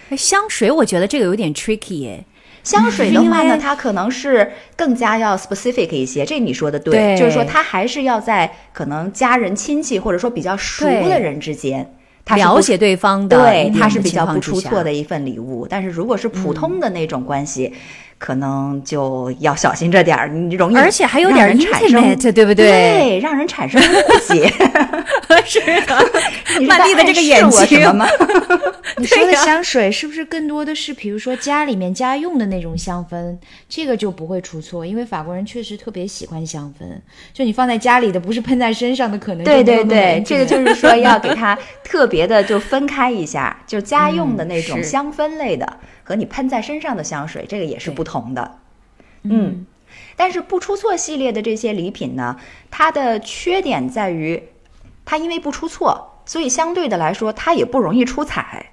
哎香水，我觉得这个有点 tricky 哎。香水的话呢，它可能是更加要 specific 一些，这你说的对，对。就是说它还是要在可能家人、亲戚或者说比较熟的人之间，他了解对方的对，它是比较不出错的一份礼物。但是如果是普通的那种关系，可能就要小心着点儿，你容易而且还有点产生对不对？对，让人产生误解。是的，你是曼丽的这个眼睛。吗？你说的香水是不是更多的是，比如说家里面家用的那种香氛，这个就不会出错，因为法国人确实特别喜欢香氛，就你放在家里的，不是喷在身上的，可能就对对对，这个就是说要给它特别的就分开一下，就家用的那种香氛类的和你喷在身上的香水，这个也是不同的。嗯，但是不出错系列的这些礼品呢，它的缺点在于，它因为不出错，所以相对的来说，它也不容易出彩。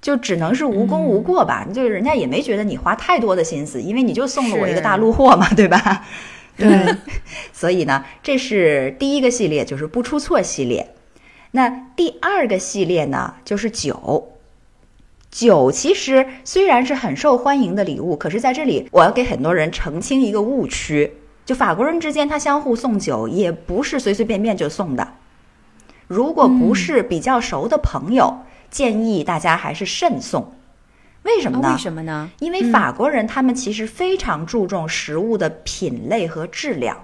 就只能是无功无过吧，就是人家也没觉得你花太多的心思，因为你就送了我一个大陆货嘛，对吧？对，所以呢，这是第一个系列，就是不出错系列。那第二个系列呢，就是酒。酒其实虽然是很受欢迎的礼物，可是在这里我要给很多人澄清一个误区：就法国人之间他相互送酒，也不是随随便便就送的。如果不是比较熟的朋友，建议大家还是慎送。为什么呢？啊为什么呢？因为法国人他们其实非常注重食物的品类和质量。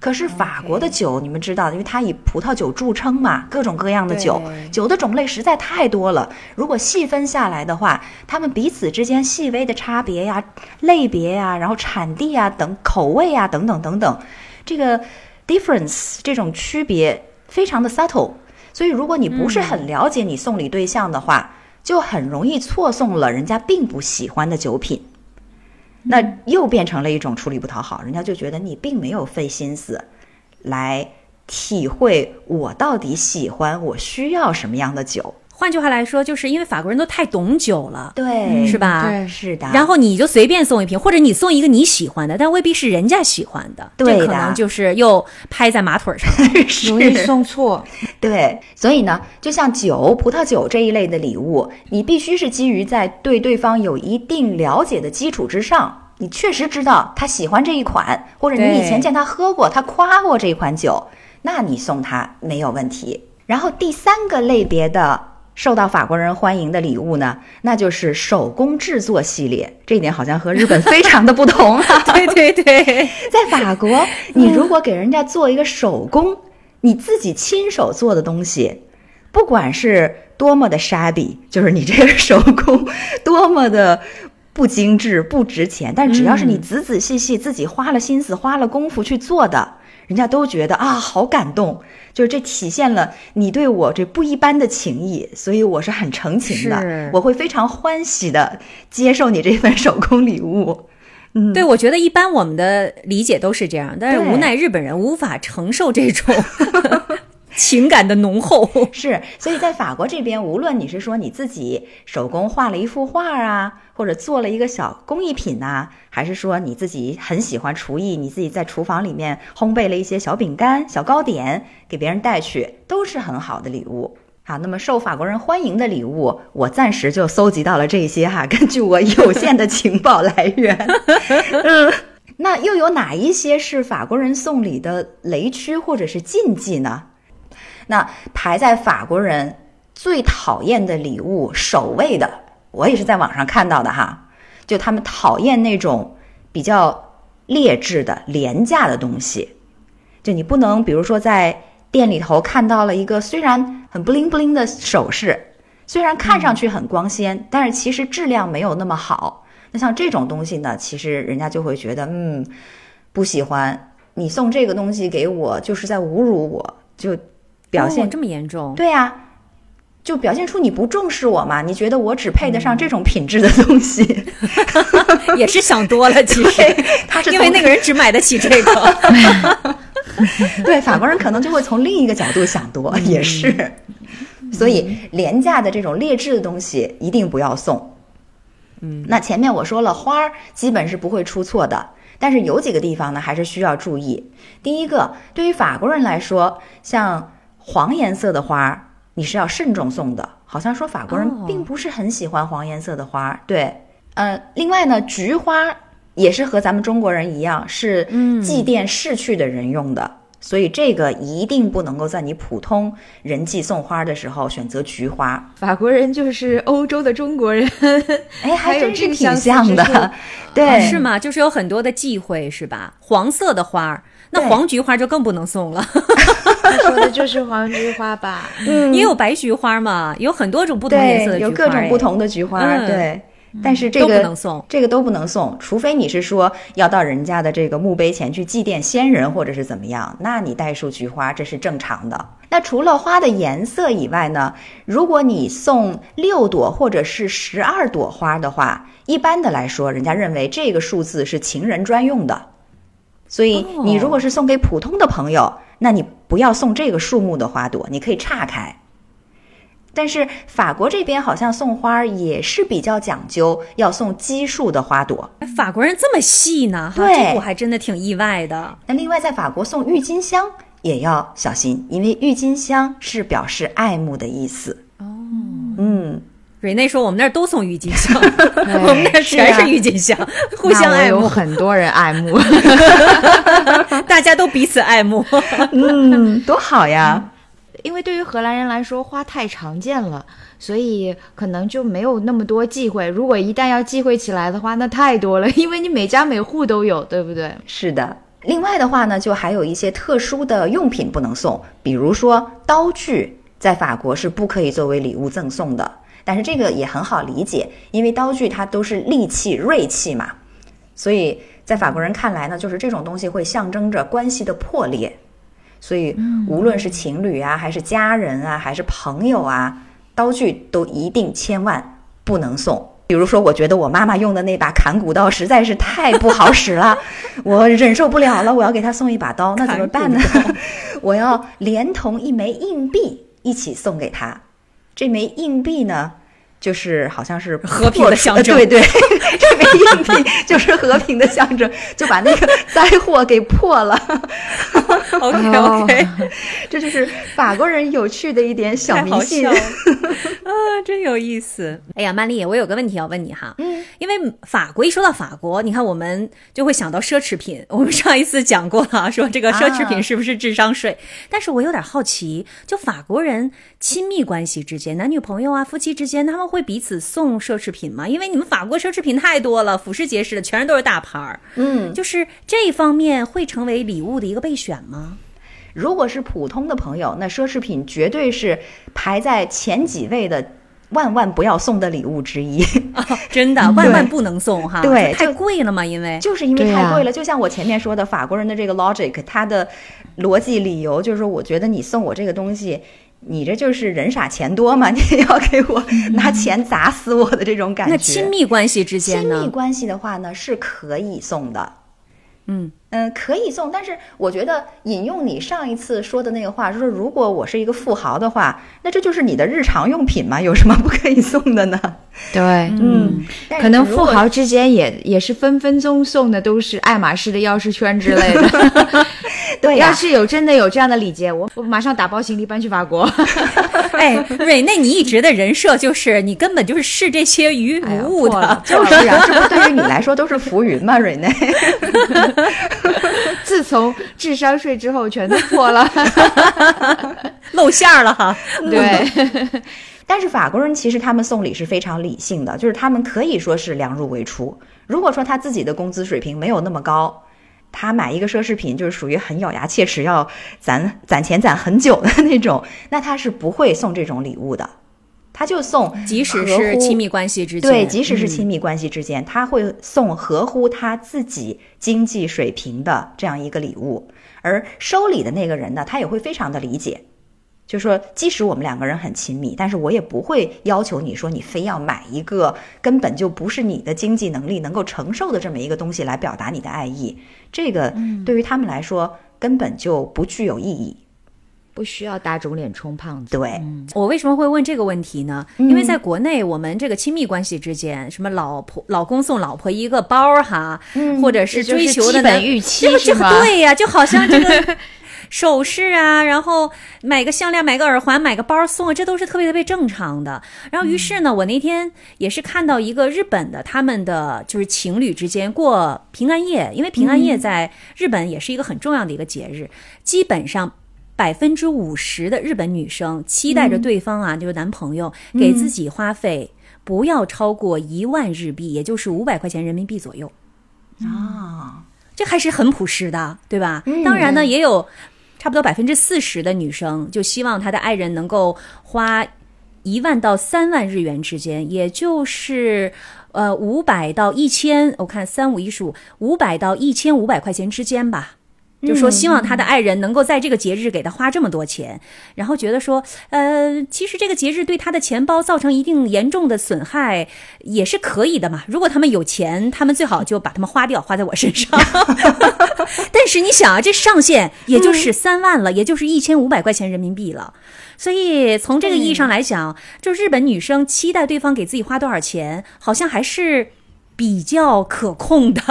可是法国的酒，你们知道，因为它以葡萄酒著称嘛，各种各样的酒，酒的种类实在太多了。如果细分下来的话，他们彼此之间细微的差别呀、类别呀，然后产地呀等口味呀等等等等，这个 difference 这种区别非常的 subtle。所以，如果你不是很了解你送礼对象的话，就很容易错送了人家并不喜欢的酒品。那又变成了一种出力不讨好，人家就觉得你并没有费心思来体会我到底喜欢、我需要什么样的酒。换句话来说，就是因为法国人都太懂酒了，对，是吧？对是的。然后你就随便送一瓶，或者你送一个你喜欢的，但未必是人家喜欢的，对的这可能就是又拍在马腿上。容易送错。对，所以呢，就像酒、葡萄酒这一类的礼物，你必须是基于在对对方有一定了解的基础之上，你确实知道他喜欢这一款，或者你以前见他喝过，他夸过这款酒，那你送他没有问题。然后第三个类别的受到法国人欢迎的礼物呢，那就是手工制作系列，这一点好像和日本非常的不同啊。对 对对，在法国，你如果给人家做一个手工，你自己亲手做的东西，不管是多么的 shabby，就是你这个手工 多么的不精致、不值钱，但只要是你仔仔细细自己花了心思、花了功夫去做的，人家都觉得啊，好感动。就是这体现了你对我这不一般的情谊，所以我是很诚情的，我会非常欢喜的接受你这份手工礼物。嗯，对，我觉得一般我们的理解都是这样，但是无奈日本人无法承受这种情感的浓厚。是，所以在法国这边，无论你是说你自己手工画了一幅画啊，或者做了一个小工艺品呐、还是说你自己很喜欢厨艺，你自己在厨房里面烘焙了一些小饼干、小糕点给别人带去，都是很好的礼物。好，那么受法国人欢迎的礼物，我暂时就搜集到了这些哈。根据我有限的情报来源，嗯，那又有哪一些是法国人送礼的雷区或者是禁忌呢？那排在法国人最讨厌的礼物首位的，我也是在网上看到的哈，就他们讨厌那种比较劣质的、廉价的东西，就你不能，比如说在。店里头看到了一个虽然很不灵不灵的首饰，虽然看上去很光鲜，但是其实质量没有那么好。那像这种东西呢，其实人家就会觉得，嗯，不喜欢。你送这个东西给我，就是在侮辱我，就表现这么严重。对呀，就表现出你不重视我嘛？你觉得我只配得上这种品质的东西？也是想多了，其实他是因为那个人只买得起这个。对法国人可能就会从另一个角度想多，也是，所以廉价的这种劣质的东西一定不要送。嗯，那前面我说了，花儿基本是不会出错的，但是有几个地方呢还是需要注意。第一个，对于法国人来说，像黄颜色的花，你是要慎重送的。好像说法国人并不是很喜欢黄颜色的花。对，呃，另外呢，菊花。也是和咱们中国人一样，是祭奠逝去的人用的，所以这个一定不能够在你普通人际送花的时候选择菊花。法国人就是欧洲的中国人，哎，还真是挺像的，对，是吗？就是有很多的忌讳，是吧？黄色的花，那黄菊花就更不能送了。说的就是黄菊花吧？嗯，也有白菊花嘛，有很多种不同颜色的菊花，有各种不同的菊花，对。但是这个不能送，这个都不能送，除非你是说要到人家的这个墓碑前去祭奠先人，或者是怎么样，那你带束菊花这是正常的。那除了花的颜色以外呢，如果你送六朵或者是十二朵花的话，一般的来说，人家认为这个数字是情人专用的，所以你如果是送给普通的朋友，那你不要送这个数目的花朵，你可以岔开。但是法国这边好像送花也是比较讲究，要送奇数的花朵。法国人这么细呢？对，我还真的挺意外的。那另外在法国送郁金香也要小心，因为郁金香是表示爱慕的意思。哦，嗯，瑞内说我们那儿都送郁金香，我们那儿全是郁金香，互相爱慕，很多人爱慕，大家都彼此爱慕。嗯，多好呀。因为对于荷兰人来说，花太常见了，所以可能就没有那么多忌讳。如果一旦要忌讳起来的话，那太多了，因为你每家每户都有，对不对？是的。另外的话呢，就还有一些特殊的用品不能送，比如说刀具，在法国是不可以作为礼物赠送的。但是这个也很好理解，因为刀具它都是利器、锐器嘛，所以在法国人看来呢，就是这种东西会象征着关系的破裂。所以，无论是情侣啊，还是家人啊，还是朋友啊，刀具都一定千万不能送。比如说，我觉得我妈妈用的那把砍骨刀实在是太不好使了，我忍受不了了，我要给她送一把刀，那怎么办呢？我要连同一枚硬币一起送给她。这枚硬币呢？就是好像是和平的象征，对对，这枚硬币就是和平的象征，就把那个灾祸给破了。OK OK，这就是法国人有趣的一点小迷信 啊，真有意思。哎呀，曼丽，我有个问题要问你哈，嗯，因为法国一说到法国，你看我们就会想到奢侈品。我们上一次讲过了，说这个奢侈品是不是智商税？但是我有点好奇，就法国人亲密关系之间，男女朋友啊，夫妻之间，他们。会彼此送奢侈品吗？因为你们法国奢侈品太多了，俯视皆是的，全都是大牌儿。嗯，就是这方面会成为礼物的一个备选吗？如果是普通的朋友，那奢侈品绝对是排在前几位的，万万不要送的礼物之一。真的，万万不能送哈，对，太贵了嘛，因为就是因为太贵了。就像我前面说的，法国人的这个 logic，他的逻辑理由就是，我觉得你送我这个东西。你这就是人傻钱多嘛？你要给我拿钱砸死我的这种感觉。那亲密关系之间呢？亲密关系的话呢，是可以送的。嗯嗯，可以送，但是我觉得引用你上一次说的那个话，说如果我是一个富豪的话，那这就是你的日常用品嘛，有什么不可以送的呢？对，嗯，可能富豪之间也也是分分钟送的都是爱马仕的钥匙圈之类的。对，要是有真的有这样的礼节，我我马上打包行李搬去法国。哎，瑞内，你一直的人设就是你根本就是视这些鱼哎呀无物的，就是啊，这不对于你来说都是浮云吗？瑞内，自从智商税之后，全都破了。露馅儿了哈。对，但是法国人其实他们送礼是非常理性的，就是他们可以说是量入为出。如果说他自己的工资水平没有那么高，他买一个奢侈品就是属于很咬牙切齿，要攒攒钱攒很久的那种，那他是不会送这种礼物的，他就送即使是亲密关系之间，对，即使是嗯。亲密关系之间，他会送合乎他自己经济水平的这样一个礼物，而收礼的那个人呢，他也会非常的理解，就说即使我们两个人很亲密，但是我也不会要求你说你非要买一个根本就不是你的经济能力能够承受的这么一个东西来表达你的爱意，这个对于他们来说根本就不具有意义。不需要打肿脸充胖子。对，我为什么会问这个问题呢？因为在国内，我们这个亲密关系之间，什么老婆老公送老婆一个包儿哈，或者是追求的基本预期这个这是吗对呀、就好像这个 首饰啊，然后买个项链、买个耳环、买个包送，这都是特别特别正常的。然后于是呢，我那天也是看到一个日本的，他们的就是情侣之间过平安夜，因为平安夜在日本也是一个很重要的一个节日，基本上。百分之五十的日本女生期待着对方啊，就是男朋友给自己花费不要超过一万日币，也就是五百块钱人民币左右。啊，这还是很朴实的，对吧？嗯当然呢，也有差不多百分之四十的女生就希望她的爱人能够花一万到三万日元之间，也就是呃五百到一千，我看三五一十五，五百到一千五百块钱之间吧。就说希望他的爱人能够在这个节日给他花这么多钱，然后觉得说，呃，其实这个节日对他的钱包造成一定严重的损害也是可以的嘛。如果他们有钱，他们最好就把他们花掉，花在我身上。但是你想啊，这上限也就是三万了，也就是一千五百块钱人民币了。所以从这个意义上来讲，就日本女生期待对方给自己花多少钱，好像还是。比较可控的，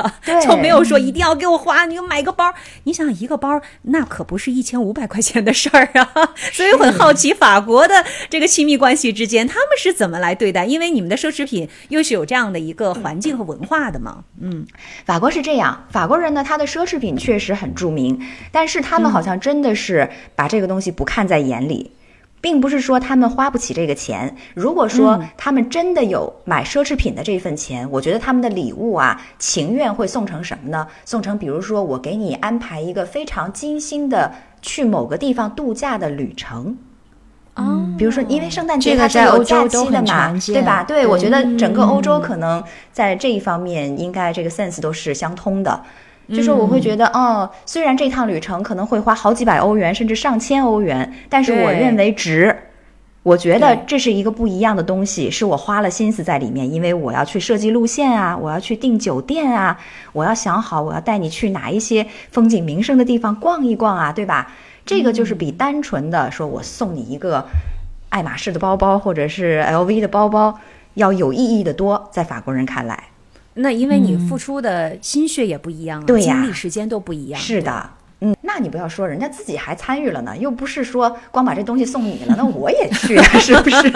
就没有说一定要给我花，你买个包。你想一个包，那可不是一千五百块钱的事儿啊。所以我很好奇法国的这个亲密关系之间，他们是怎么来对待？因为你们的奢侈品又是有这样的一个环境和文化的嘛。嗯，法国是这样，法国人呢，他的奢侈品确实很著名，但是他们好像真的是把这个东西不看在眼里。并不是说他们花不起这个钱。如果说他们真的有买奢侈品的这份钱，我觉得他们的礼物啊，情愿会送成什么呢？送成比如说我给你安排一个非常精心的去某个地方度假的旅程。哦，比如说，因为圣诞节它是有假期的嘛，对吧？对，对我觉得整个欧洲可能在这一方面应该这个 sense 都是相通的。就说我会觉得，哦，虽然这趟旅程可能会花好几百欧元，甚至上千欧元，但是我认为值。我觉得这是一个不一样的东西，是我花了心思在里面，因为我要去设计路线啊，我要去订酒店啊，我要想好我要带你去哪一些风景名胜的地方逛一逛啊，对吧？这个就是比单纯的说我送你一个爱马仕的包包或者是 LV 的包包要有意义的多，在法国人看来。那因为你付出的心血也不一样啊，对呀精力时间都不一样。是的，嗯，那你不要说人家自己还参与了呢，又不是说光把这东西送你了，那 我也去啊，是不是？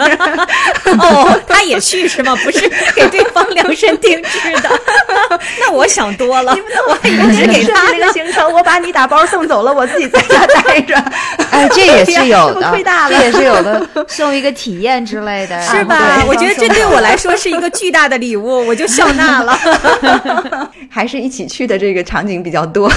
哦，他也去是吗？不是给对方量身定制的。那我想多了，我还以为是给他那个行程，我把你打包送走了，我自己在家待着，哎，这也是有的，亏大了这也是有的，送一个体验之类的，是吧？啊我觉得这对我来说是一个巨大的礼物，我就笑纳了。还是一起去的这个场景比较多。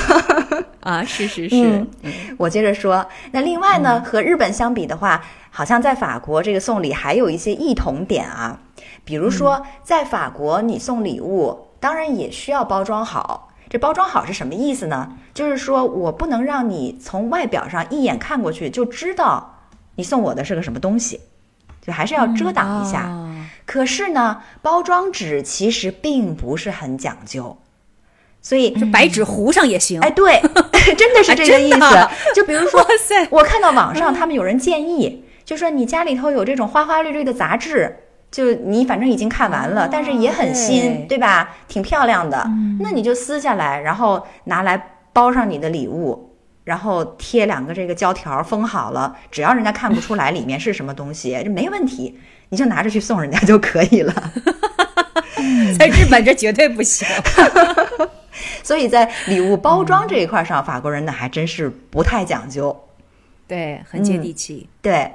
啊，是是是，嗯我接着说，那另外呢，和日本相比的话，好像在法国这个送礼还有一些异同点啊。比如说，在法国你送礼物，当然也需要包装好。这包装好是什么意思呢？就是说我不能让你从外表上一眼看过去就知道你送我的是个什么东西，就还是要遮挡一下。哦可是呢，包装纸其实并不是很讲究，所以就白纸糊上也行。哎，对，真的是这个意思。就比如说哇，塞，我看到网上他们有人建议，就说你家里头有这种花花绿绿的杂志，就你反正已经看完了，哦但是也很新，对对吧？挺漂亮的，那你就撕下来，然后拿来包上你的礼物。然后贴两个这个胶条封好了，只要人家看不出来里面是什么东西，这没问题，你就拿着去送人家就可以了。在日本这绝对不行。所以在礼物包装这一块上，法国人呢还真是不太讲究。对，很接地气。对，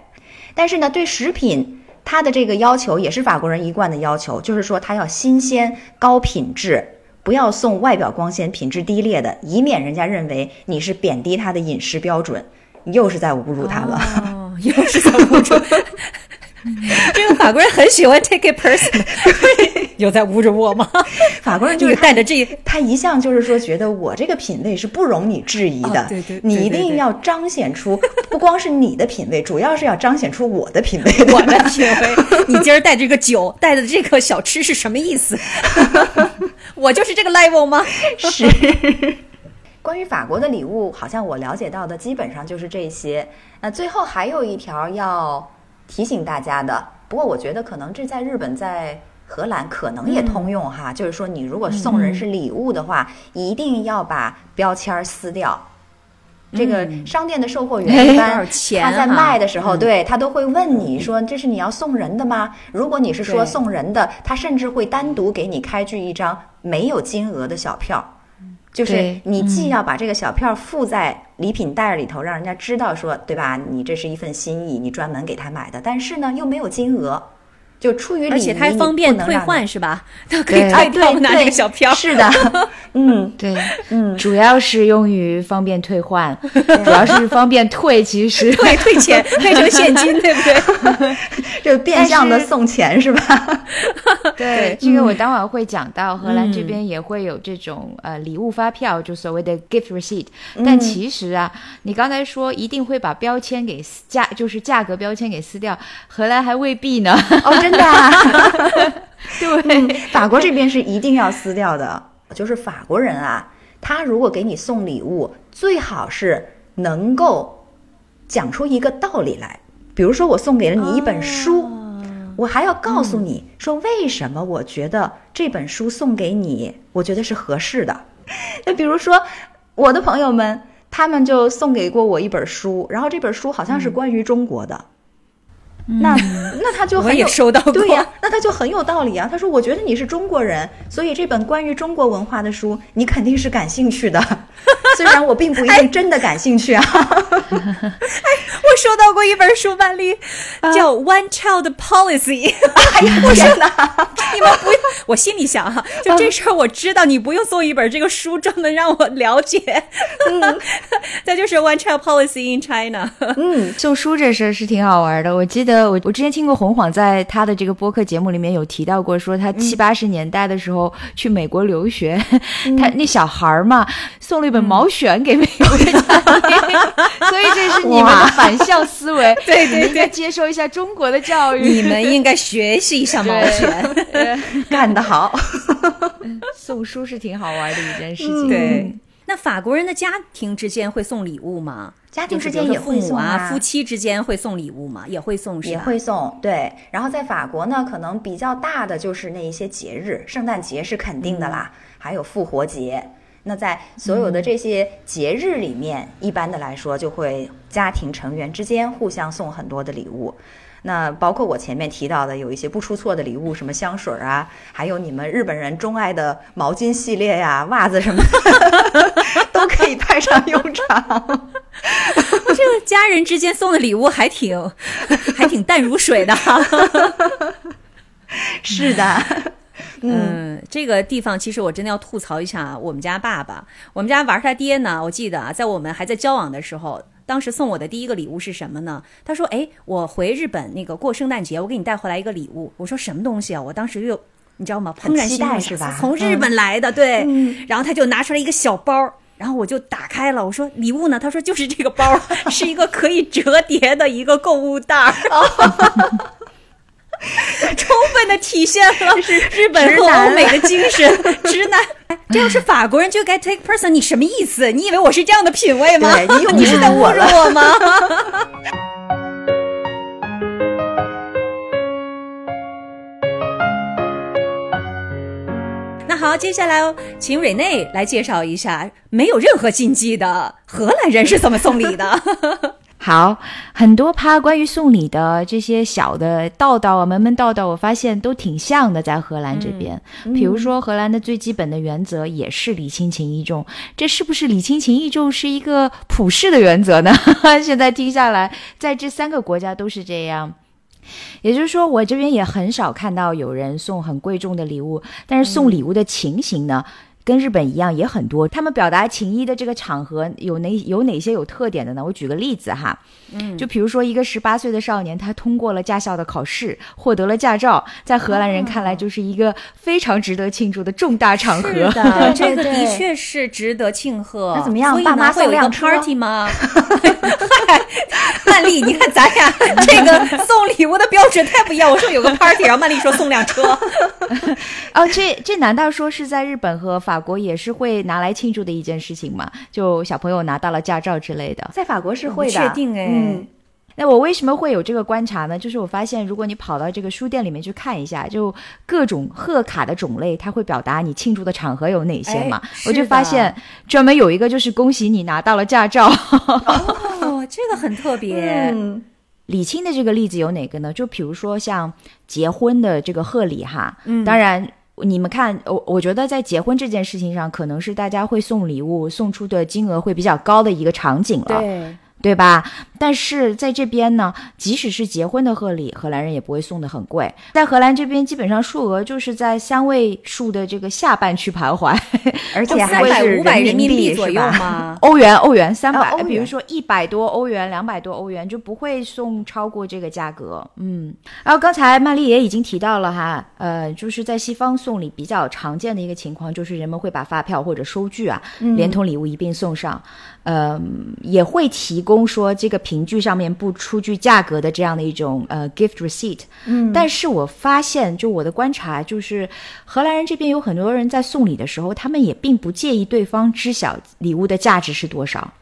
但是呢，对食品它的这个要求也是法国人一贯的要求，就是说它要新鲜、高品质，不要送外表光鲜、品质低劣的，以免人家认为你是贬低他的饮食标准，又是在侮辱他了。哦，又是在侮辱。这个法国人很喜欢 take it personal，有在侮辱我吗？法国人就是带着这，他一向就是说觉得我这个品味是不容你质疑的，哦对对对你一定要彰显出不光是你的品味，主要是要彰显出我的品味。我的品味。你今儿带这个酒，带的这个小吃是什么意思？我就是这个 level 吗？是。关于法国的礼物，好像我了解到的基本上就是这些。那最后还有一条要提醒大家的，不过我觉得可能这在日本、在荷兰可能也通用哈，就是说你如果送人是礼物的话，一定要把标签儿撕掉。这个商店的售货员一般他在卖的时候，对他都会问你说：“这是你要送人的吗？”如果你是说送人的，他甚至会单独给你开具一张没有金额的小票，就是你既要把这个小票附在礼品袋里头，让人家知道说，对吧？你这是一份心意，你专门给他买的，但是呢又没有金额，就出于礼仪，而且它还方便退换是吧？它可以退票对拿这个小票。是的，嗯对，嗯，主要是用于方便退换，主要是方便退，其实 退退钱，退成现金，对不对？就变相的送钱是吧？对，这个我待会儿会讲到，荷兰这边也会有这种呃礼物发票，就所谓的 gift receipt。但其实啊，你刚才说一定会把标签给撕价，就是价格标签给撕掉，荷兰还未必呢。哦，真的啊。对，法国这边是一定要撕掉的，就是法国人啊，他如果给你送礼物，最好是能够讲出一个道理来。比如说，我送给了你一本书，我还要告诉你说为什么我觉得这本书送给你，我觉得是合适的。那比如说，我的朋友们，他们就送给过我一本书，然后这本书好像是关于中国的。那那他就我也很有收到过对呀、那他就很有道理啊。他说：“我觉得你是中国人，所以这本关于中国文化的书，你肯定是感兴趣的。虽然我并不一定真的感兴趣啊。哎我收到过一本书，范例叫《One Child Policy》。哎呀，天哪！你们不用，我心里想哈，就这事儿我知道，你不用送一本这个书，专门让我了解。嗯，再就是 One Child Policy in China。嗯，送书这事儿是挺好玩的。我记得我我之前听过洪晃在他的这个播客节目里面有提到过，说他七八十年代的时候去美国留学，他那小孩儿嘛送了一本毛选给美国家里，所以这是你们的反向思维。对对对应该接受一下中国的教育。你们应该学习一下毛选。干得好。送书是挺好玩的一件事情。对，那法国人的家庭之间会送礼物吗？家庭之间也会送啊夫妻之间会送礼物吗？也会送是吧？也会送，对。然后在法国呢，可能比较大的就是那一些节日，圣诞节是肯定的啦，还有复活节。那在所有的这些节日里面，一般的来说就会家庭成员之间互相送很多的礼物。那包括我前面提到的，有一些不出错的礼物，什么香水啊，还有你们日本人钟爱的毛巾系列呀、袜子什么的，都可以派上用场。这个家人之间送的礼物还挺还挺淡如水的哈。是的，嗯，这个地方其实我真的要吐槽一下我们家爸爸。我们家玩他爹呢，我记得啊，在我们还在交往的时候，当时送我的第一个礼物是什么呢？他说：“哎，我回日本那个过圣诞节，我给你带回来一个礼物。”我说：“什么东西啊？”我当时又你知道吗？怦然期心动待是吧从日本来的，对。然后他就拿出来一个小包。然后我就打开了，我说礼物呢？他说就是这个包，是一个可以折叠的一个购物袋儿。充分的体现了日本和欧美的精神。直男，哎这要是法国人就该 take person，你什么意思？你以为我是这样的品味吗？对你又 你是在侮辱我吗？那好，接下来哦请瑞内来介绍一下没有任何禁忌的荷兰人是怎么送礼的。好，很多趴关于送礼的这些小的道道啊，门门道道，我发现都挺像的，在荷兰这边。比如说，荷兰的最基本的原则也是礼轻情意重，这是不是礼轻情意重是一个普世的原则呢？现在听下来，在这三个国家都是这样。也就是说，我这边也很少看到有人送很贵重的礼物，但是送礼物的情形呢？跟日本一样也很多，他们表达情谊的这个场合有哪有哪些有特点的呢？我举个例子哈，嗯，就比如说一个十八岁的少年，他通过了驾校的考试，获得了驾照，在荷兰人看来就是一个非常值得庆祝的重大场合。是的，这个的确是值得庆贺。那怎么样？爸妈会有一个 party 吗？曼丽，你看咱俩 这个送礼物的标准太不一样。我说有个 party，然后曼丽说送辆车。哦，这这难道说是在日本和法？国也是会拿来庆祝的一件事情嘛？就小朋友拿到了驾照之类的，在法国是会的。确定哎，嗯。那我为什么会有这个观察呢？就是我发现，如果你跑到这个书店里面去看一下，就各种贺卡的种类，它会表达你庆祝的场合有哪些嘛？我就发现专门有一个就是恭喜你拿到了驾照。哦，这个很特别。李清的这个例子有哪个呢？就比如说像结婚的这个贺礼哈，嗯，当然。你们看，我我觉得在结婚这件事情上，可能是大家会送礼物送出的金额会比较高的一个场景了。对。对吧？但是在这边呢，即使是结婚的贺礼，荷兰人也不会送的很贵。在荷兰这边，基本上数额就是在三位数的这个下半区徘徊，而且 还是五百人民币左右吗？欧元，欧元三百，比如说一百多欧元、两百多欧元，就不会送超过这个价格。嗯，然后刚才曼丽也已经提到了哈，呃，就是在西方送礼比较常见的一个情况，就是人们会把发票或者收据啊，连同礼物一并送上。嗯，也会提供说这个凭据上面不出具价格的这样的一种呃 gift receipt。嗯，但是我发现，就我的观察，就是荷兰人这边有很多人在送礼的时候，他们也并不介意对方知晓礼物的价值是多少，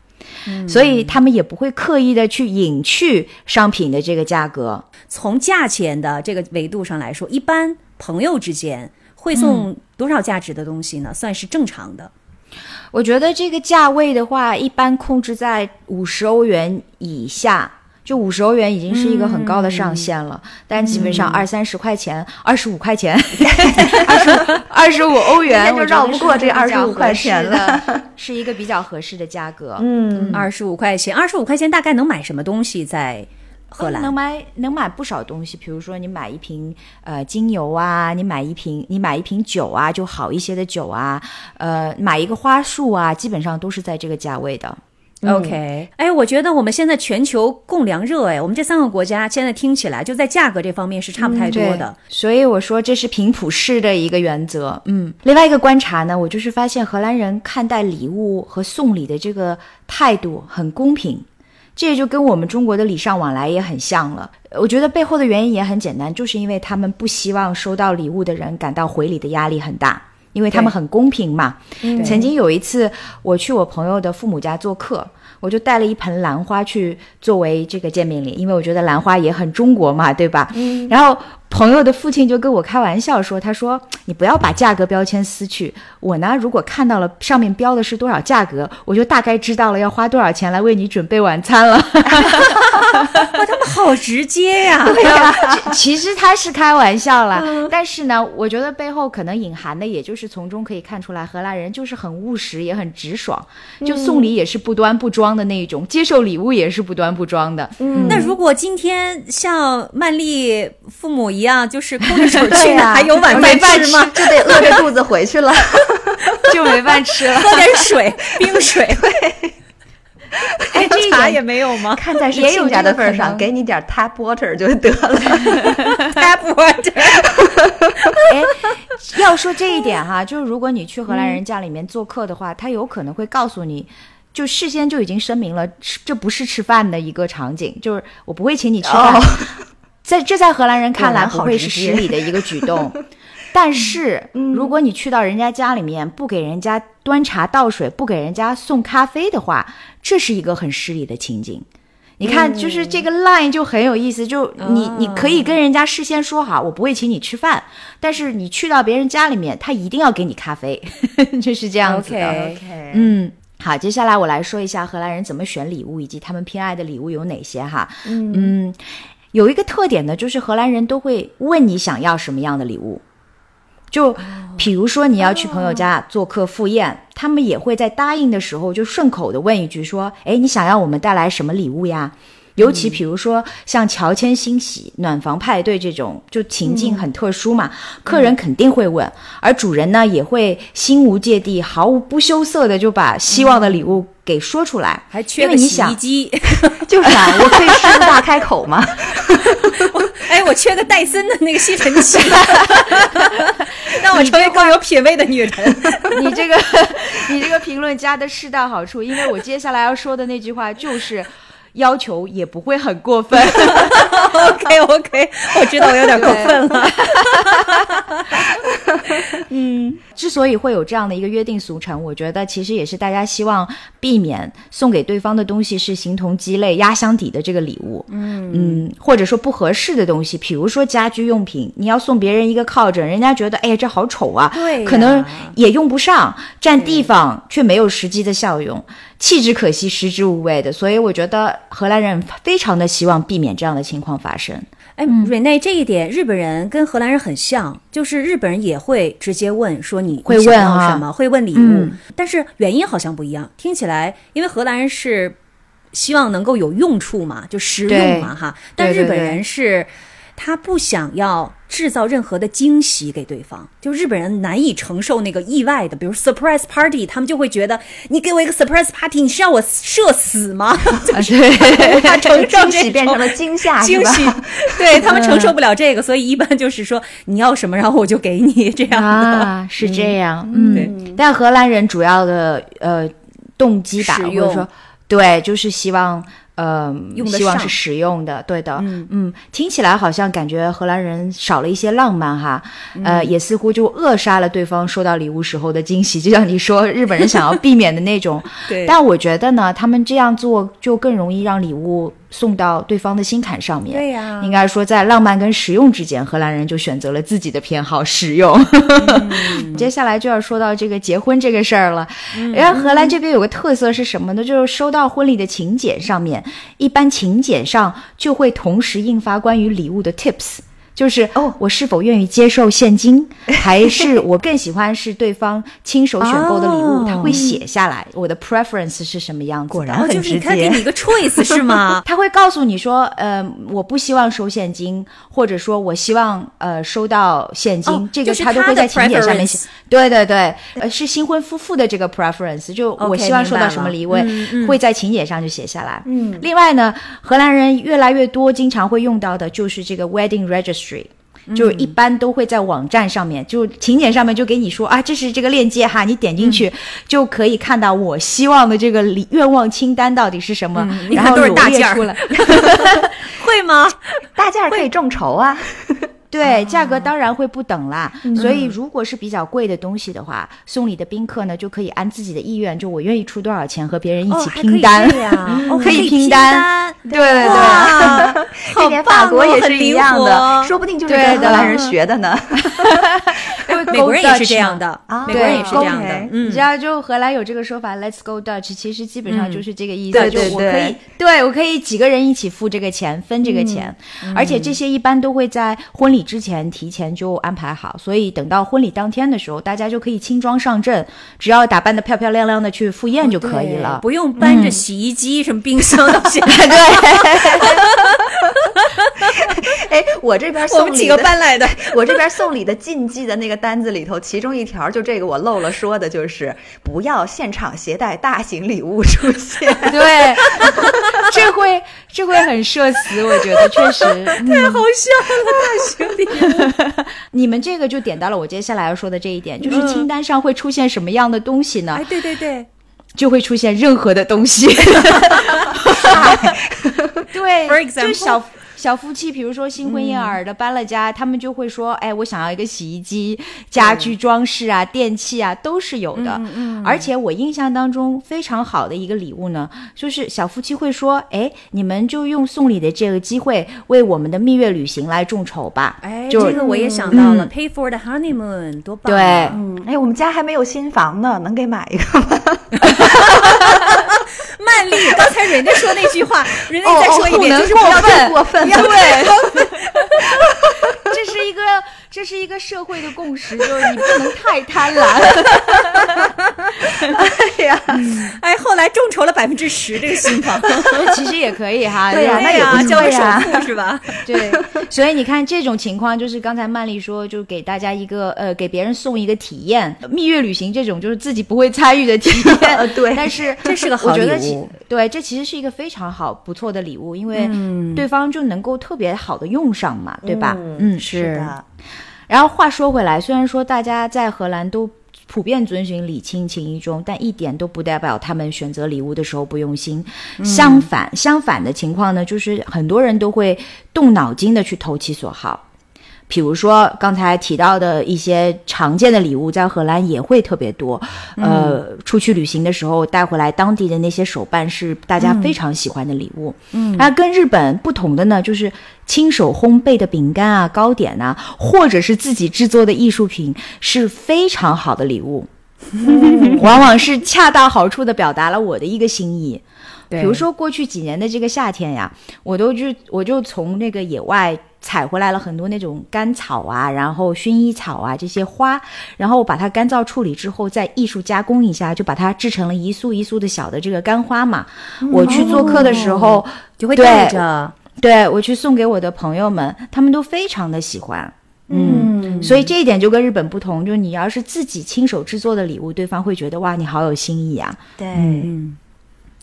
所以他们也不会刻意的去隐去商品的这个价格。从价钱的这个维度上来说，一般朋友之间会送多少价值的东西呢？算是正常的。我觉得这个价位的话，一般控制在五十欧元以下，就五十欧元已经是一个很高的上限了。但基本上二三十块钱、二十五块钱、二 十二十五欧元就绕不过这二十五块钱了，是一个比较合适的价格。嗯，二十五块钱，二十五块钱大概能买什么东西在？荷兰能买能买不少东西，比如说你买一瓶呃精油啊，你买一瓶你买一瓶酒啊，就好一些的酒啊，呃买一个花束啊，基本上都是在这个价位的。OK，哎，我觉得我们现在全球供粮热，哎，我们这三个国家现在听起来就在价格这方面是差不太多的。所以我说这是平普式的一个原则。嗯，另外一个观察呢，我就是发现荷兰人看待礼物和送礼的这个态度很公平。这也就跟我们中国的礼尚往来也很像了。我觉得背后的原因也很简单，就是因为他们不希望收到礼物的人感到回礼的压力很大，因为他们很公平嘛。曾经有一次，我去我朋友的父母家做客。我就带了一盆兰花去作为这个见面礼，因为我觉得兰花也很中国嘛，对吧？嗯。然后朋友的父亲就跟我开玩笑说：“他说你不要把价格标签撕去。我呢，如果看到了上面标的是多少价格，我就大概知道了要花多少钱来为你准备晚餐了。” 哇，他们好直接呀！对呀，其实他是开玩笑啦，但是呢，我觉得背后可能隐含的，也就是从中可以看出来，荷兰人就是很务实，也很直爽，就送礼也是不端不装。的那一种，接受礼物也是不端不装的。嗯，那如果今天像曼丽父母一样，就是空着手 去，还有晚饭吃吗？就得饿着肚子回去了，就没饭吃了，喝点水，冰水。哎，这茶也没有吗？看在是亲家的份上，给你点 tap water 就得了。tap water。哎，要说这一点哈，就是如果你去荷兰人家里面做客的话，他有可能会告诉你。就事先就已经声明了，这不是吃饭的一个场景，就是我不会请你吃饭。在这在荷兰人看来不会是失礼的一个举动，但是如果你去到人家家里面不给人家端茶倒水，不给人家送咖啡的话，这是一个很失礼的情景。你看，就是这个 line 就很有意思，就你你可以跟人家事先说好，我不会请你吃饭，但是你去到别人家里面，他一定要给你咖啡，就是这样子的。OK，嗯，好，接下来我来说一下荷兰人怎么选礼物，以及他们偏爱的礼物有哪些哈。嗯有一个特点呢，就是荷兰人都会问你想要什么样的礼物。就比如说你要去朋友家做客赴宴，他们也会在答应的时候就顺口的问一句说：“哎，你想要我们带来什么礼物呀？”尤其比如说像乔迁新喜、暖房派对这种，就情境很特殊嘛，客人肯定会问，而主人呢也会心无芥蒂、毫无不羞涩的就把希望的礼物给说出来。还缺个洗衣机，就是啊，我可以狮子大开口吗？哎，我缺个戴森的那个吸尘器，让我成为更有品位的女人。你这个你这个评论加的适当好处，因为我接下来要说的那句话就是。要求也不会很过分，OK OK，我知道我有点过分了。嗯。之所以会有这样的一个约定俗成，我觉得其实也是大家希望避免送给对方的东西是形同鸡肋、压箱底的这个礼物，嗯。嗯或者说不合适的东西，比如说家居用品，你要送别人一个靠枕，人家觉得哎呀这好丑啊，对呀。可能也用不上，占地方却没有实际的效用，弃之可惜，食之无味的，所以我觉得荷兰人非常的希望避免这样的情况发生。哎，瑞内，这一点日本人跟荷兰人很像，就是日本人也会直接问说你会问啊什么，会问礼物，嗯但是原因好像不一样。听起来，因为荷兰人是希望能够有用处嘛，就实用嘛，哈。但日本对对对人是他不想要制造任何的惊喜给对方，就日本人难以承受那个意外的，比如 surprise party，他们就会觉得你给我一个 surprise party，你是让我社死吗？啊，对，他承受惊这变成了惊吓，惊喜，对 他们承受不了这个，所以一般就是说你要什么，然后我就给你这样的。啊，是这样，嗯，对。但荷兰人主要的呃动机吧，实用。或者说对，就是希望。呃，用希望是实用的，对的，嗯。听起来好像感觉荷兰人少了一些浪漫哈，嗯。呃，也似乎就扼杀了对方收到礼物时候的惊喜，就像你说日本人想要避免的那种，对。但我觉得呢，他们这样做就更容易让礼物送到对方的心坎上面，对呀应该说在浪漫跟实用之间，荷兰人就选择了自己的偏好实用。接下来就要说到这个结婚这个事儿了。然后荷兰这边有个特色是什么呢？就是收到婚礼的请柬上面，一般请柬上就会同时印发关于礼物的 tips。就是哦，我是否愿意接受现金，还是我更喜欢是对方亲手选购的礼物？哦他会写下来我的 preference 是什么样子。果然很直接他给接你一个 choice 是吗？他会告诉你说，呃，我不希望收现金，或者说我希望呃收到现金，哦这个他都会在请柬上面写。对对对，呃，是新婚夫妇的这个 preference，就我希望收到什么礼物，会在请柬上就写下来。嗯，另外呢，荷兰人越来越多经常会用到的就是这个 wedding registry。就是一般都会在网站上面，就请柬上面就给你说啊，这是这个链接哈，你点进去、就可以看到我希望的这个礼愿望清单到底是什么，然后都是大件儿出来。会吗？大件儿可以众筹啊。对，价格当然会不等啦。所以如果是比较贵的东西的话，送礼的宾客呢就可以按自己的意愿，就我愿意出多少钱和别人一起拼单。可以拼拼单。单。对对。对。哇，这点法国哦也是一样的，说不定就是跟荷兰人学的呢。美国人也是这样的，啊美国人也是这样的嗯。你知。道，就荷兰有这个说法，Let's go Dutch，其实基本上就是这个意思。对就对对我可以，对。我可以几个人一起付这个钱，分这个钱，而且这些一般都会在婚礼之前提前就安排好，所以等到婚礼当天的时候，大家就可以轻装上阵，只要打扮的漂漂亮亮的去赴宴就可以了。不用搬着洗衣机、什么冰箱到现在。哎，我这边我们几个搬来的。我这边送礼的禁忌的那个单子里头，其中一条就这个我漏了说的，就是不要现场携带大型礼物出现。对，这会这会很社死，我觉得 确实。太好笑了，大兄弟！你们这个就点到了我接下来要说的这一点，就是清单上会出现什么样的东西呢？哎，对对对，就会出现任何的东西。对 For example？就小小夫妻，比如说新婚燕尔的搬了家，他们就会说，哎，我想要一个洗衣机、家居装饰啊、电器啊，都是有的。嗯而且我印象当中非常好的一个礼物呢，就是小夫妻会说，哎，你们就用送礼的这个机会为我们的蜜月旅行来众筹吧。哎，这个我也想到了、p a y for the honeymoon，多棒、对啊！哎，我们家还没有新房呢，能给买一个吗？曼丽，刚才人家说那句话，人家哦再说一遍，就是不要过分不要过分，这是一个这是一个社会的共识，就是你不能太贪婪。哎呀，哎，后来众筹了百分之十这个新房，其实也可以哈，对呀就那也不交个首付是吧？对，所以你看这种情况，就是刚才曼丽说，就给大家一个呃，给别人送一个体验，蜜月旅行这种就是自己不会参与的体验，对但是这是个好我觉得其礼物。对，这其实是一个非常好不错的礼物，因为嗯。对方就能够特别好的用上嘛，对吧？嗯，是的，然后话说回来，虽然说大家在荷兰都普遍遵循礼轻情意重，但一点都不代表他们选择礼物的时候不用心。相反，相反的情况呢，就是很多人都会动脑筋的去投其所好。比如说刚才提到的一些常见的礼物，在荷兰也会特别多。呃，出去旅行的时候带回来当地的那些手办是大家非常喜欢的礼物。嗯，那跟日本不同的呢，就是亲手烘焙的饼干啊、糕点啊，或者是自己制作的艺术品，是非常好的礼物。往往是恰到好处的表达了我的一个心意。对比如说过去几年的这个夏天呀，我都就我就从那个野外采回来了很多那种干草啊，然后薰衣草啊这些花，然后我把它干燥处理之后，再艺术加工一下，就把它制成了一束一束的小的这个干花嘛。我去做客的时候，就会带着。对我去送给我的朋友们，他们都非常的喜欢。嗯，所以这一点就跟日本不同，就是你要是自己亲手制作的礼物，对方会觉得哇，你好有新意啊。对，嗯，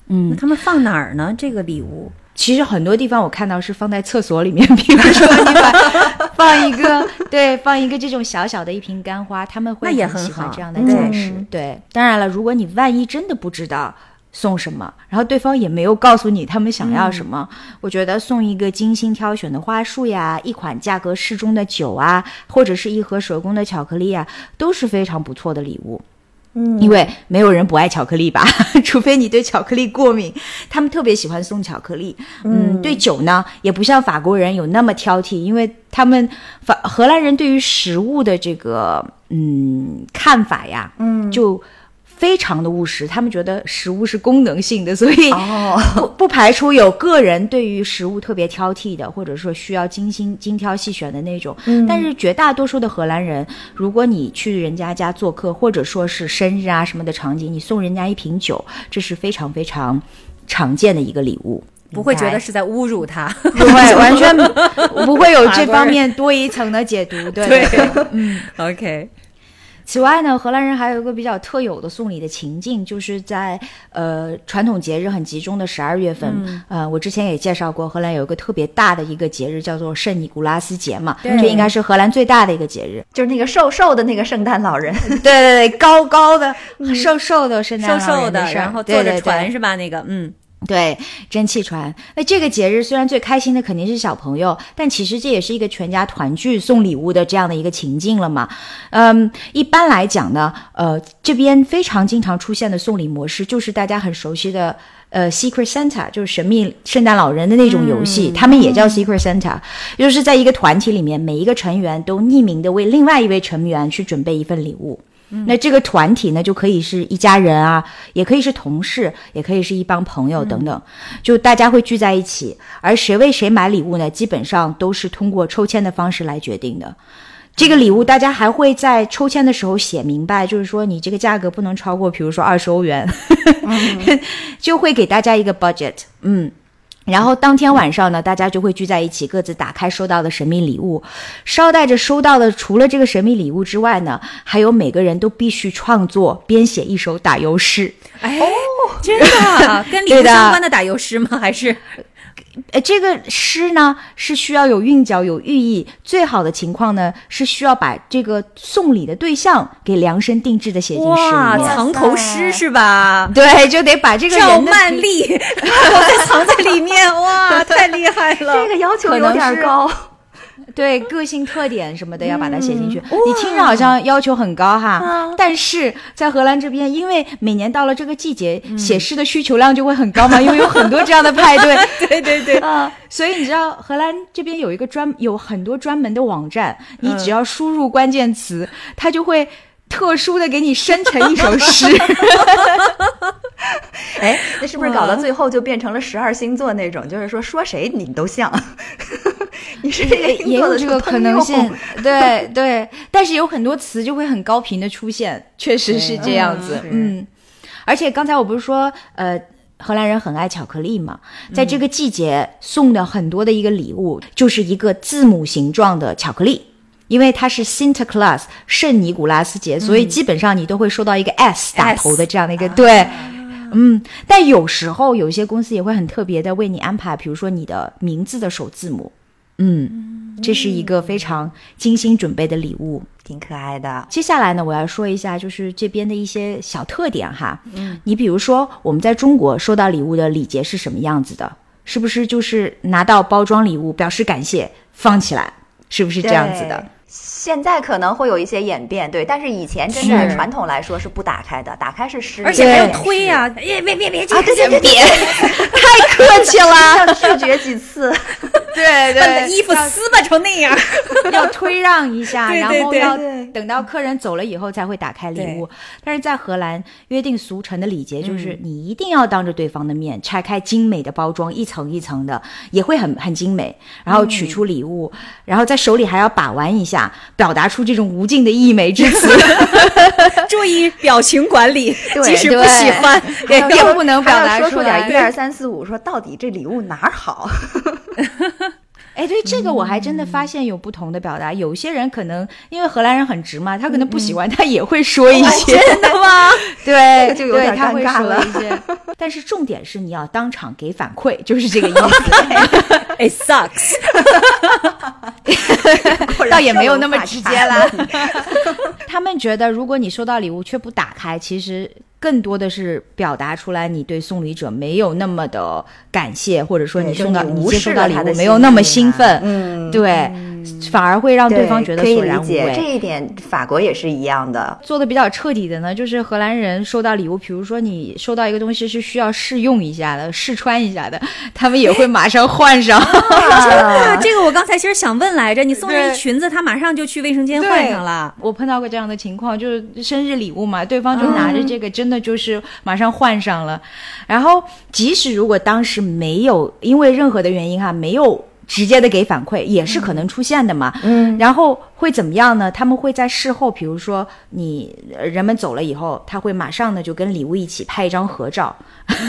那嗯，他们放哪儿呢？这个礼物？其实很多地方我看到是放在厕所里面，比如说你把放一个 对放一个这种小小的一瓶干花，他们会那也很喜欢这样的嗯装饰。对，当然了，如果你万一真的不知道。送什么？然后对方也没有告诉你他们想要什么。我觉得送一个精心挑选的花束呀，一款价格适中的酒啊，或者是一盒手工的巧克力啊，都是非常不错的礼物。嗯因为没有人不爱巧克力吧，除非你对巧克力过敏。他们特别喜欢送巧克力。嗯，对酒呢，也不像法国人有那么挑剔，因为他们法荷兰人对于食物的这个嗯看法呀，嗯，就。非常的务实，他们觉得食物是功能性的，所以哦，不不排除有个人对于食物特别挑剔的，或者说需要精心精挑细选的那种。但是绝大多数的荷兰人，如果你去人家家做客，或者说是生日啊什么的场景，你送人家一瓶酒，这是非常非常常见的一个礼物。不会觉得是在侮辱他。不会，完全 不会有这方面 多一层的解读。对对对嗯。OK，此外呢，荷兰人还有一个比较特有的送礼的情境，就是在呃传统节日很集中的十二月份。嗯呃，我之前也介绍过，荷兰有一个特别大的一个节日，叫做圣尼古拉斯节嘛，对这应该是荷兰最大的一个节日。就是那个瘦瘦的那个圣诞老人，对对对，高高的、瘦瘦的圣诞瘦瘦的，老人然后坐着船是吧？那个，嗯，对，蒸汽船。那这个节日虽然最开心的肯定是小朋友，但其实这也是一个全家团聚送礼物的这样的一个情境了嘛。嗯，一般来讲呢，呃，这边非常经常出现的送礼模式就是大家很熟悉的。呃，Secret Santa 就是神秘圣诞老人的那种游戏，他们也叫 Secret Santa，就是在一个团体里面，每一个成员都匿名的为另外一位成员去准备一份礼物。那这个团体呢，就可以是一家人啊，也可以是同事，也可以是一帮朋友等等，就大家会聚在一起，而谁为谁买礼物呢，基本上都是通过抽签的方式来决定的。这个礼物大家还会在抽签的时候写明白，就是说你这个价格不能超过，比如说二十欧元，就会给大家一个 budget，嗯。然后当天晚上呢，大家就会聚在一起，各自打开收到的神秘礼物。捎带着收到的，除了这个神秘礼物之外呢，还有每个人都必须创作编写一首打油诗。哎，真的啊 跟礼物相关的打油诗吗？还是呃，这个诗呢是需要有韵脚、有寓意。最好的情况呢是需要把这个送礼的对象给量身定制的写进诗，里面。藏头诗是吧？对，就得把这个赵曼丽 我在藏在里面，哇，太厉害了！这个要求有点高。对个性特点什么的要把它写进去。嗯你听着好像要求很高哈，啊但是在荷兰这边，因为每年到了这个季节，写诗的需求量就会很高嘛，因为有很多这样的派对。对对对，啊，所以你知道荷兰这边有一个专有很多专门的网站，你只要输入关键词，它就会特殊的给你生成一首诗。哎，那是不是搞到最后就变成了十二星座那种？就是说说谁你都像，你是这个也有这个可能性，对对，但是有很多词就会很高频的出现，确实是这样子，对嗯。而且刚才我不是说，呃，荷兰人很爱巧克力嘛，在这个季节送的很多的一个礼物，就是一个字母形状的巧克力。因为它是 Sinterklaas 圣尼古拉斯节，所以基本上你都会收到一个 S 打头的这样的一个对，嗯，但有时候有些公司也会很特别的为你安排，比如说你的名字的首字母，嗯，这是一个非常精心准备的礼物。挺可爱的。接下来呢，我要说一下就是这边的一些小特点哈。嗯，你比如说我们在中国收到礼物的礼节是什么样子的？是不是就是拿到包装礼物表示感谢，放起来，是不是这样子的？对。现在可能会有一些演变，对，但是以前真的传统来说是不打开的，打开是失礼，而且还有推呀、别别别别，啊，对对对对，太客气了，要拒绝几次，对把你的衣服撕巴成那样。要推让一下，对对对然后要等到客人走了以后才会打开礼物。但是在荷兰，约定俗成的礼节就是你一定要当着对方的面拆开精美的包装，一层一层的，也会很很精美，然后取出礼物，然后在手里还要把玩一下，表达出这种无尽的溢美之词。注意表情管理，即使不喜欢，对还要并不能表达出出来点一二三四五，说到底这礼物哪儿好？哎，对这个我还真的发现有不同的表达。有些人可能因为荷兰人很直嘛，他可能不喜欢，他也会说一些。真的吗？对，就有对点他会说尴尬了一些。但是重点是你要当场给反馈，就是这个意思。It sucks。倒也没有那么直接啦。他们觉得，如果你收到礼物却不打开，其实更多的是表达出来你对送礼者没有那么的感谢，或者说你送到你接收到礼物没有那么兴奋，嗯对，反而会让对方觉得可以索然无理解这。一点，法国也是一样的。做的比较彻底的呢，就是荷兰人收到礼物，比如说你收到一个东西是需要试用一下的、试穿一下的，他们也会马上换上。啊，这个我刚才其实想问来着，你送人一裙子，他马上就去卫生间换上了。我碰到过这样的情况，就是生日礼物嘛，对方就拿着这个，真的就是马上换上了。然后，即使如果当时没有因为任何的原因哈，没有直接的给反馈，也是可能出现的嘛。嗯，然后会怎么样呢？他们会在事后，比如说你呃人们走了以后，他会马上呢就跟礼物一起拍一张合照，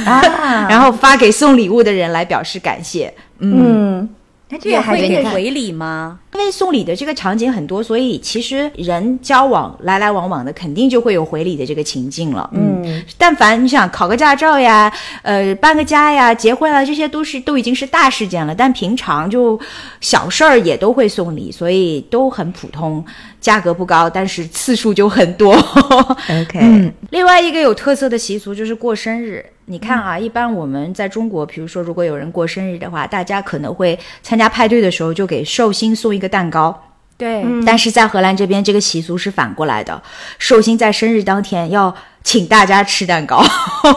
啊，然后发给送礼物的人来表示感谢。嗯嗯，那这也个还会给给你回礼吗？因为送礼的这个场景很多，所以其实人交往来来往往的，肯定就会有回礼的这个情境了。嗯，嗯，但凡你想考个驾照呀，呃，搬个家呀，结婚啊，这些都是都已经是大事件了。但平常就小事儿也都会送礼，所以都很普通，价格不高，但是次数就很多。OK，嗯，另外一个有特色的习俗就是过生日。你看啊，一般我们在中国，比如说如果有人过生日的话，大家可能会参加派对的时候就给寿星送一个蛋糕。对，但是在荷兰这边，这个习俗是反过来的，寿星在生日当天要请大家吃蛋糕。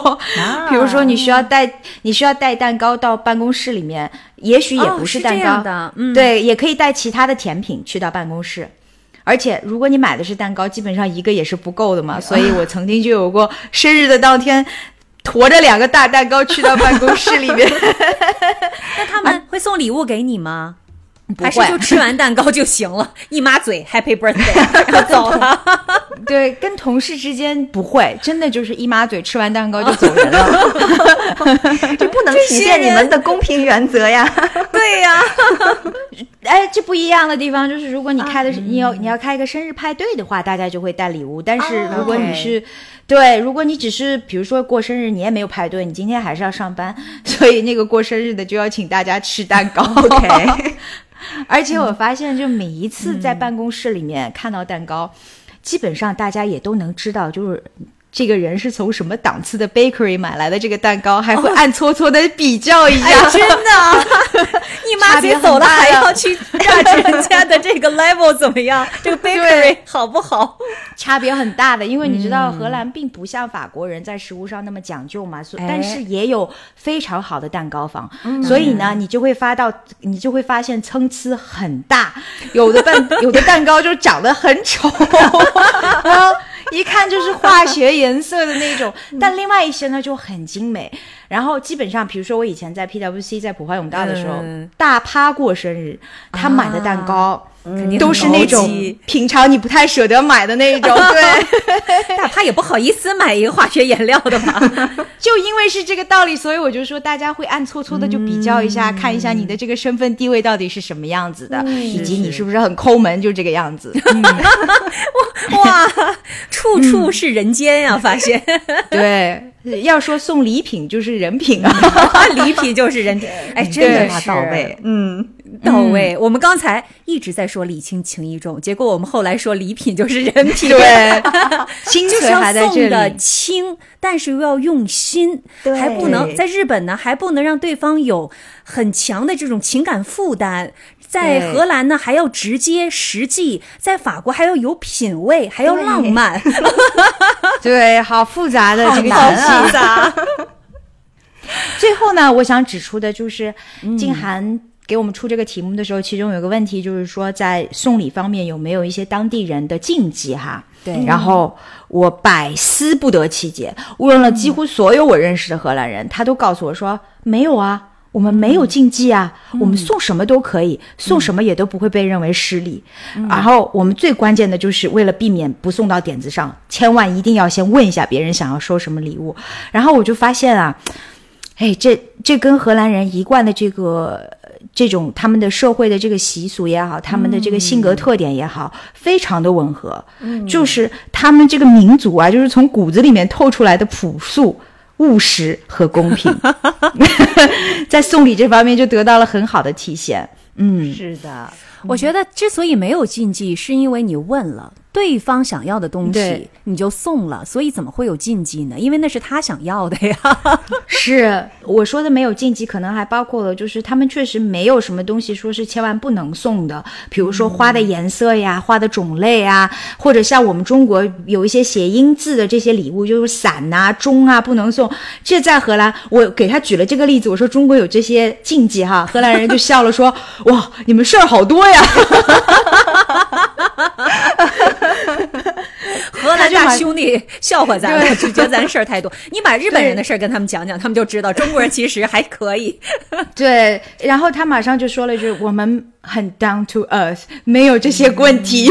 比如说，你需要带你需要带蛋糕到办公室里面，也许也不是蛋糕，样的，嗯，对，也可以带其他的甜品去到办公室。而且，如果你买的是蛋糕，基本上一个也是不够的嘛。所以我曾经就有过生日的当天，驮着两个大蛋糕去到办公室里面。那他们会送礼物给你吗？不会还是就吃完蛋糕就行了，一抹嘴 Happy Birthday，然后走了。对，跟同事之间不会，真的就是一抹嘴，吃完蛋糕就走人了。就不能体现你们的公平原则呀。对呀、哎，这不一样的地方就是，如果你开的是、你要你要开一个生日派对的话，大家就会带礼物。但是如果你是、对，如果你只是比如说过生日，你也没有排队，你今天还是要上班，所以那个过生日的就要请大家吃蛋糕。OK，而且我发现，就每一次在办公室里面看到蛋糕，基本上大家也都能知道，就是。这个人是从什么档次的 bakery 买来的这个蛋糕，还会暗搓搓的比较一下。哎，真的，你妈别走了还要去 judge 人家的这个 level 怎么样，这个 bakery 好不好？差别很大的，因为你知道荷兰并不像法国人在食物上那么讲究嘛，所、哎。但是也有非常好的蛋糕房，所以呢，你就会发到，你就会发现参差很大，有的蛋有的蛋糕就长得很丑，然后一看就是化学颜色的那种，但另外一些呢就很精美。然后基本上，比如说我以前在 PwC 在普华永道的时候，嗯大趴过生日，他买的蛋糕。肯定都是那种平常你不太舍得买的那种，对，大怕也不好意思买一个化学颜料的嘛？就因为是这个道理，所以我就说大家会暗搓搓的就比较一下，看一下你的这个身份地位到底是什么样子的，以及你是不是很抠门，就这个样子。嗯、哇，处处是人间呀、发现对，要说送礼品就是人品啊，礼品就是人品，哎，真的是到位，嗯。到位。我们刚才一直在说礼轻情意重，结果我们后来说礼品就是人品，对，心就是存还在这要送的里。轻，但是又要用心，对还不能在日本呢，还不能让对方有很强的这种情感负担。在荷兰呢，还要直接实际；在法国还要有品味，还要浪漫，对，好复杂的这个好。复杂。最后呢，我想指出的就是，静涵给我们出这个题目的时候，其中有个问题就是说，在送礼方面有没有一些当地人的禁忌哈？对然后我百思不得其解，问了几乎所有我认识的荷兰人，他都告诉我说没有啊。我们没有禁忌啊，我们送什么都可以，送什么也都不会被认为失礼。然后我们最关键的就是为了避免不送到点子上，千万一定要先问一下别人想要收什么礼物。然后我就发现啊，哎，这这跟荷兰人一贯的这个呃这种他们的社会的这个习俗也好，他们的这个性格特点也好，非常的吻合。嗯，就是他们这个民族啊，就是从骨子里面透出来的朴素。务实和公平，在送礼这方面就得到了很好的体现。嗯，是的，我觉得之所以没有禁忌，是因为你问了对方想要的东西，你就送了，所以怎么会有禁忌呢？因为那是他想要的呀。是我说的没有禁忌，可能还包括了，就是他们确实没有什么东西说是千万不能送的，比如说花的颜色呀、花的种类啊，或者像我们中国有一些谐音字的这些礼物，就是伞呐、钟啊不能送。这在荷兰，我给他举了这个例子，我说中国有这些禁忌哈，荷兰人就笑了说，哇，你们事儿好多呀。大兄弟 笑话咱们，就觉得咱事儿太多。你把日本人的事儿跟他们讲讲，他们就知道中国人其实还可以。对，然后他马上就说了一句：“我们很 down to earth，没有这些问题。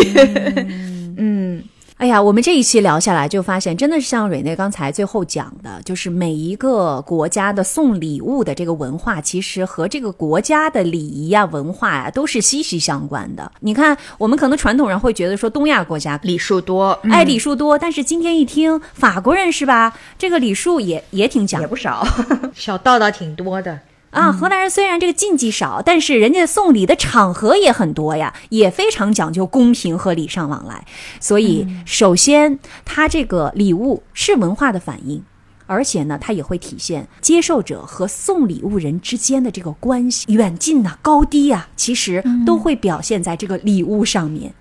嗯，哎呀，我们这一期聊下来，就发现真的是像蕊内刚才最后讲的，就是每一个国家的送礼物的这个文化，其实和这个国家的礼仪呀、文化呀都是息息相关的。你看，我们可能传统人会觉得说东亚国家礼数多，哎，礼数多，但是今天一听法国人是吧，这个礼数也也挺讲也不少。小道道挺多的。啊，河南人虽然这个禁忌少，但是人家送礼的场合也很多呀，也非常讲究公平和礼尚往来。所以，首先，它这个礼物是文化的反应，而且呢，它也会体现接受者和送礼物人之间的这个关系远近呐、高低啊，其实都会表现在这个礼物上面。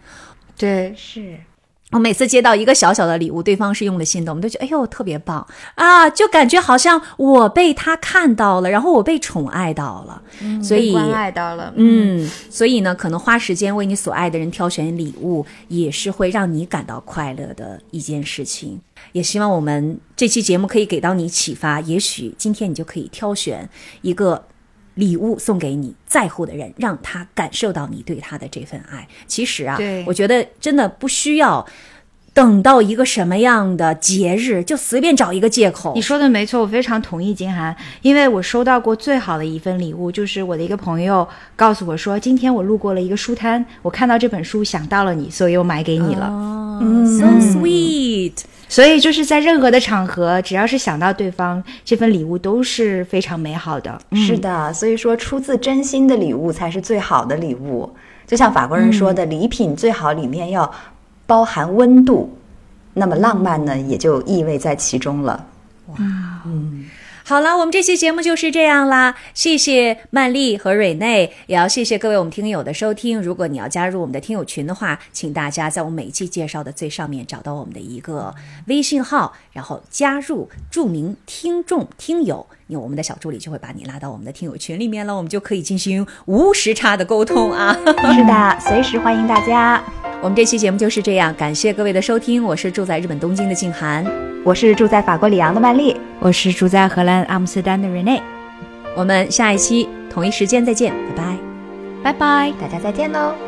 对，是，我每次接到一个小小的礼物，对方是用了心的，我们都觉得哎呦特别棒啊，就感觉好像我被他看到了，然后我被宠爱到了，所以关爱到了。嗯，所以呢，可能花时间为你所爱的人挑选礼物，也是会让你感到快乐的一件事情。也希望我们这期节目可以给到你启发，也许今天你就可以挑选一个礼物送给你在乎的人，让他感受到你对他的这份爱。其实啊，我觉得真的不需要等到一个什么样的节日，就随便找一个借口你。说的没错，我非常同意金涵，因为我收到过最好的一份礼物，就是我的一个朋友告诉我说，今天我路过了一个书摊，我看到这本书想到了你，所以我买给你了。哦、嗯 s o sweet。所以就是在任何的场合，只要是想到对方，这份礼物都是非常美好的。是的，所以说出自真心的礼物才是最好的礼物。就像法国人说的，礼品最好里面要包含温度，那么浪漫呢，也就意味在其中了。好了，我们这期节目就是这样啦。谢谢曼丽和蕊内，也要谢谢各位我们听友的收听。如果你要加入我们的听友群的话，请大家在我们每一期介绍的最上面找到我们的一个微信号，然后加入，注明听众听友，你我们的小助理就会把你拉到我们的听友群里面了，我们就可以进行无时差的沟通啊。是的，随时欢迎大家。我们这期节目就是这样，感谢各位的收听，我是住在日本东京的静涵，我是住在法国里昂的曼丽，我是住在荷兰阿姆斯特丹的 Rene，我们下一期同一时间再见，拜拜。拜拜。大家再见喽。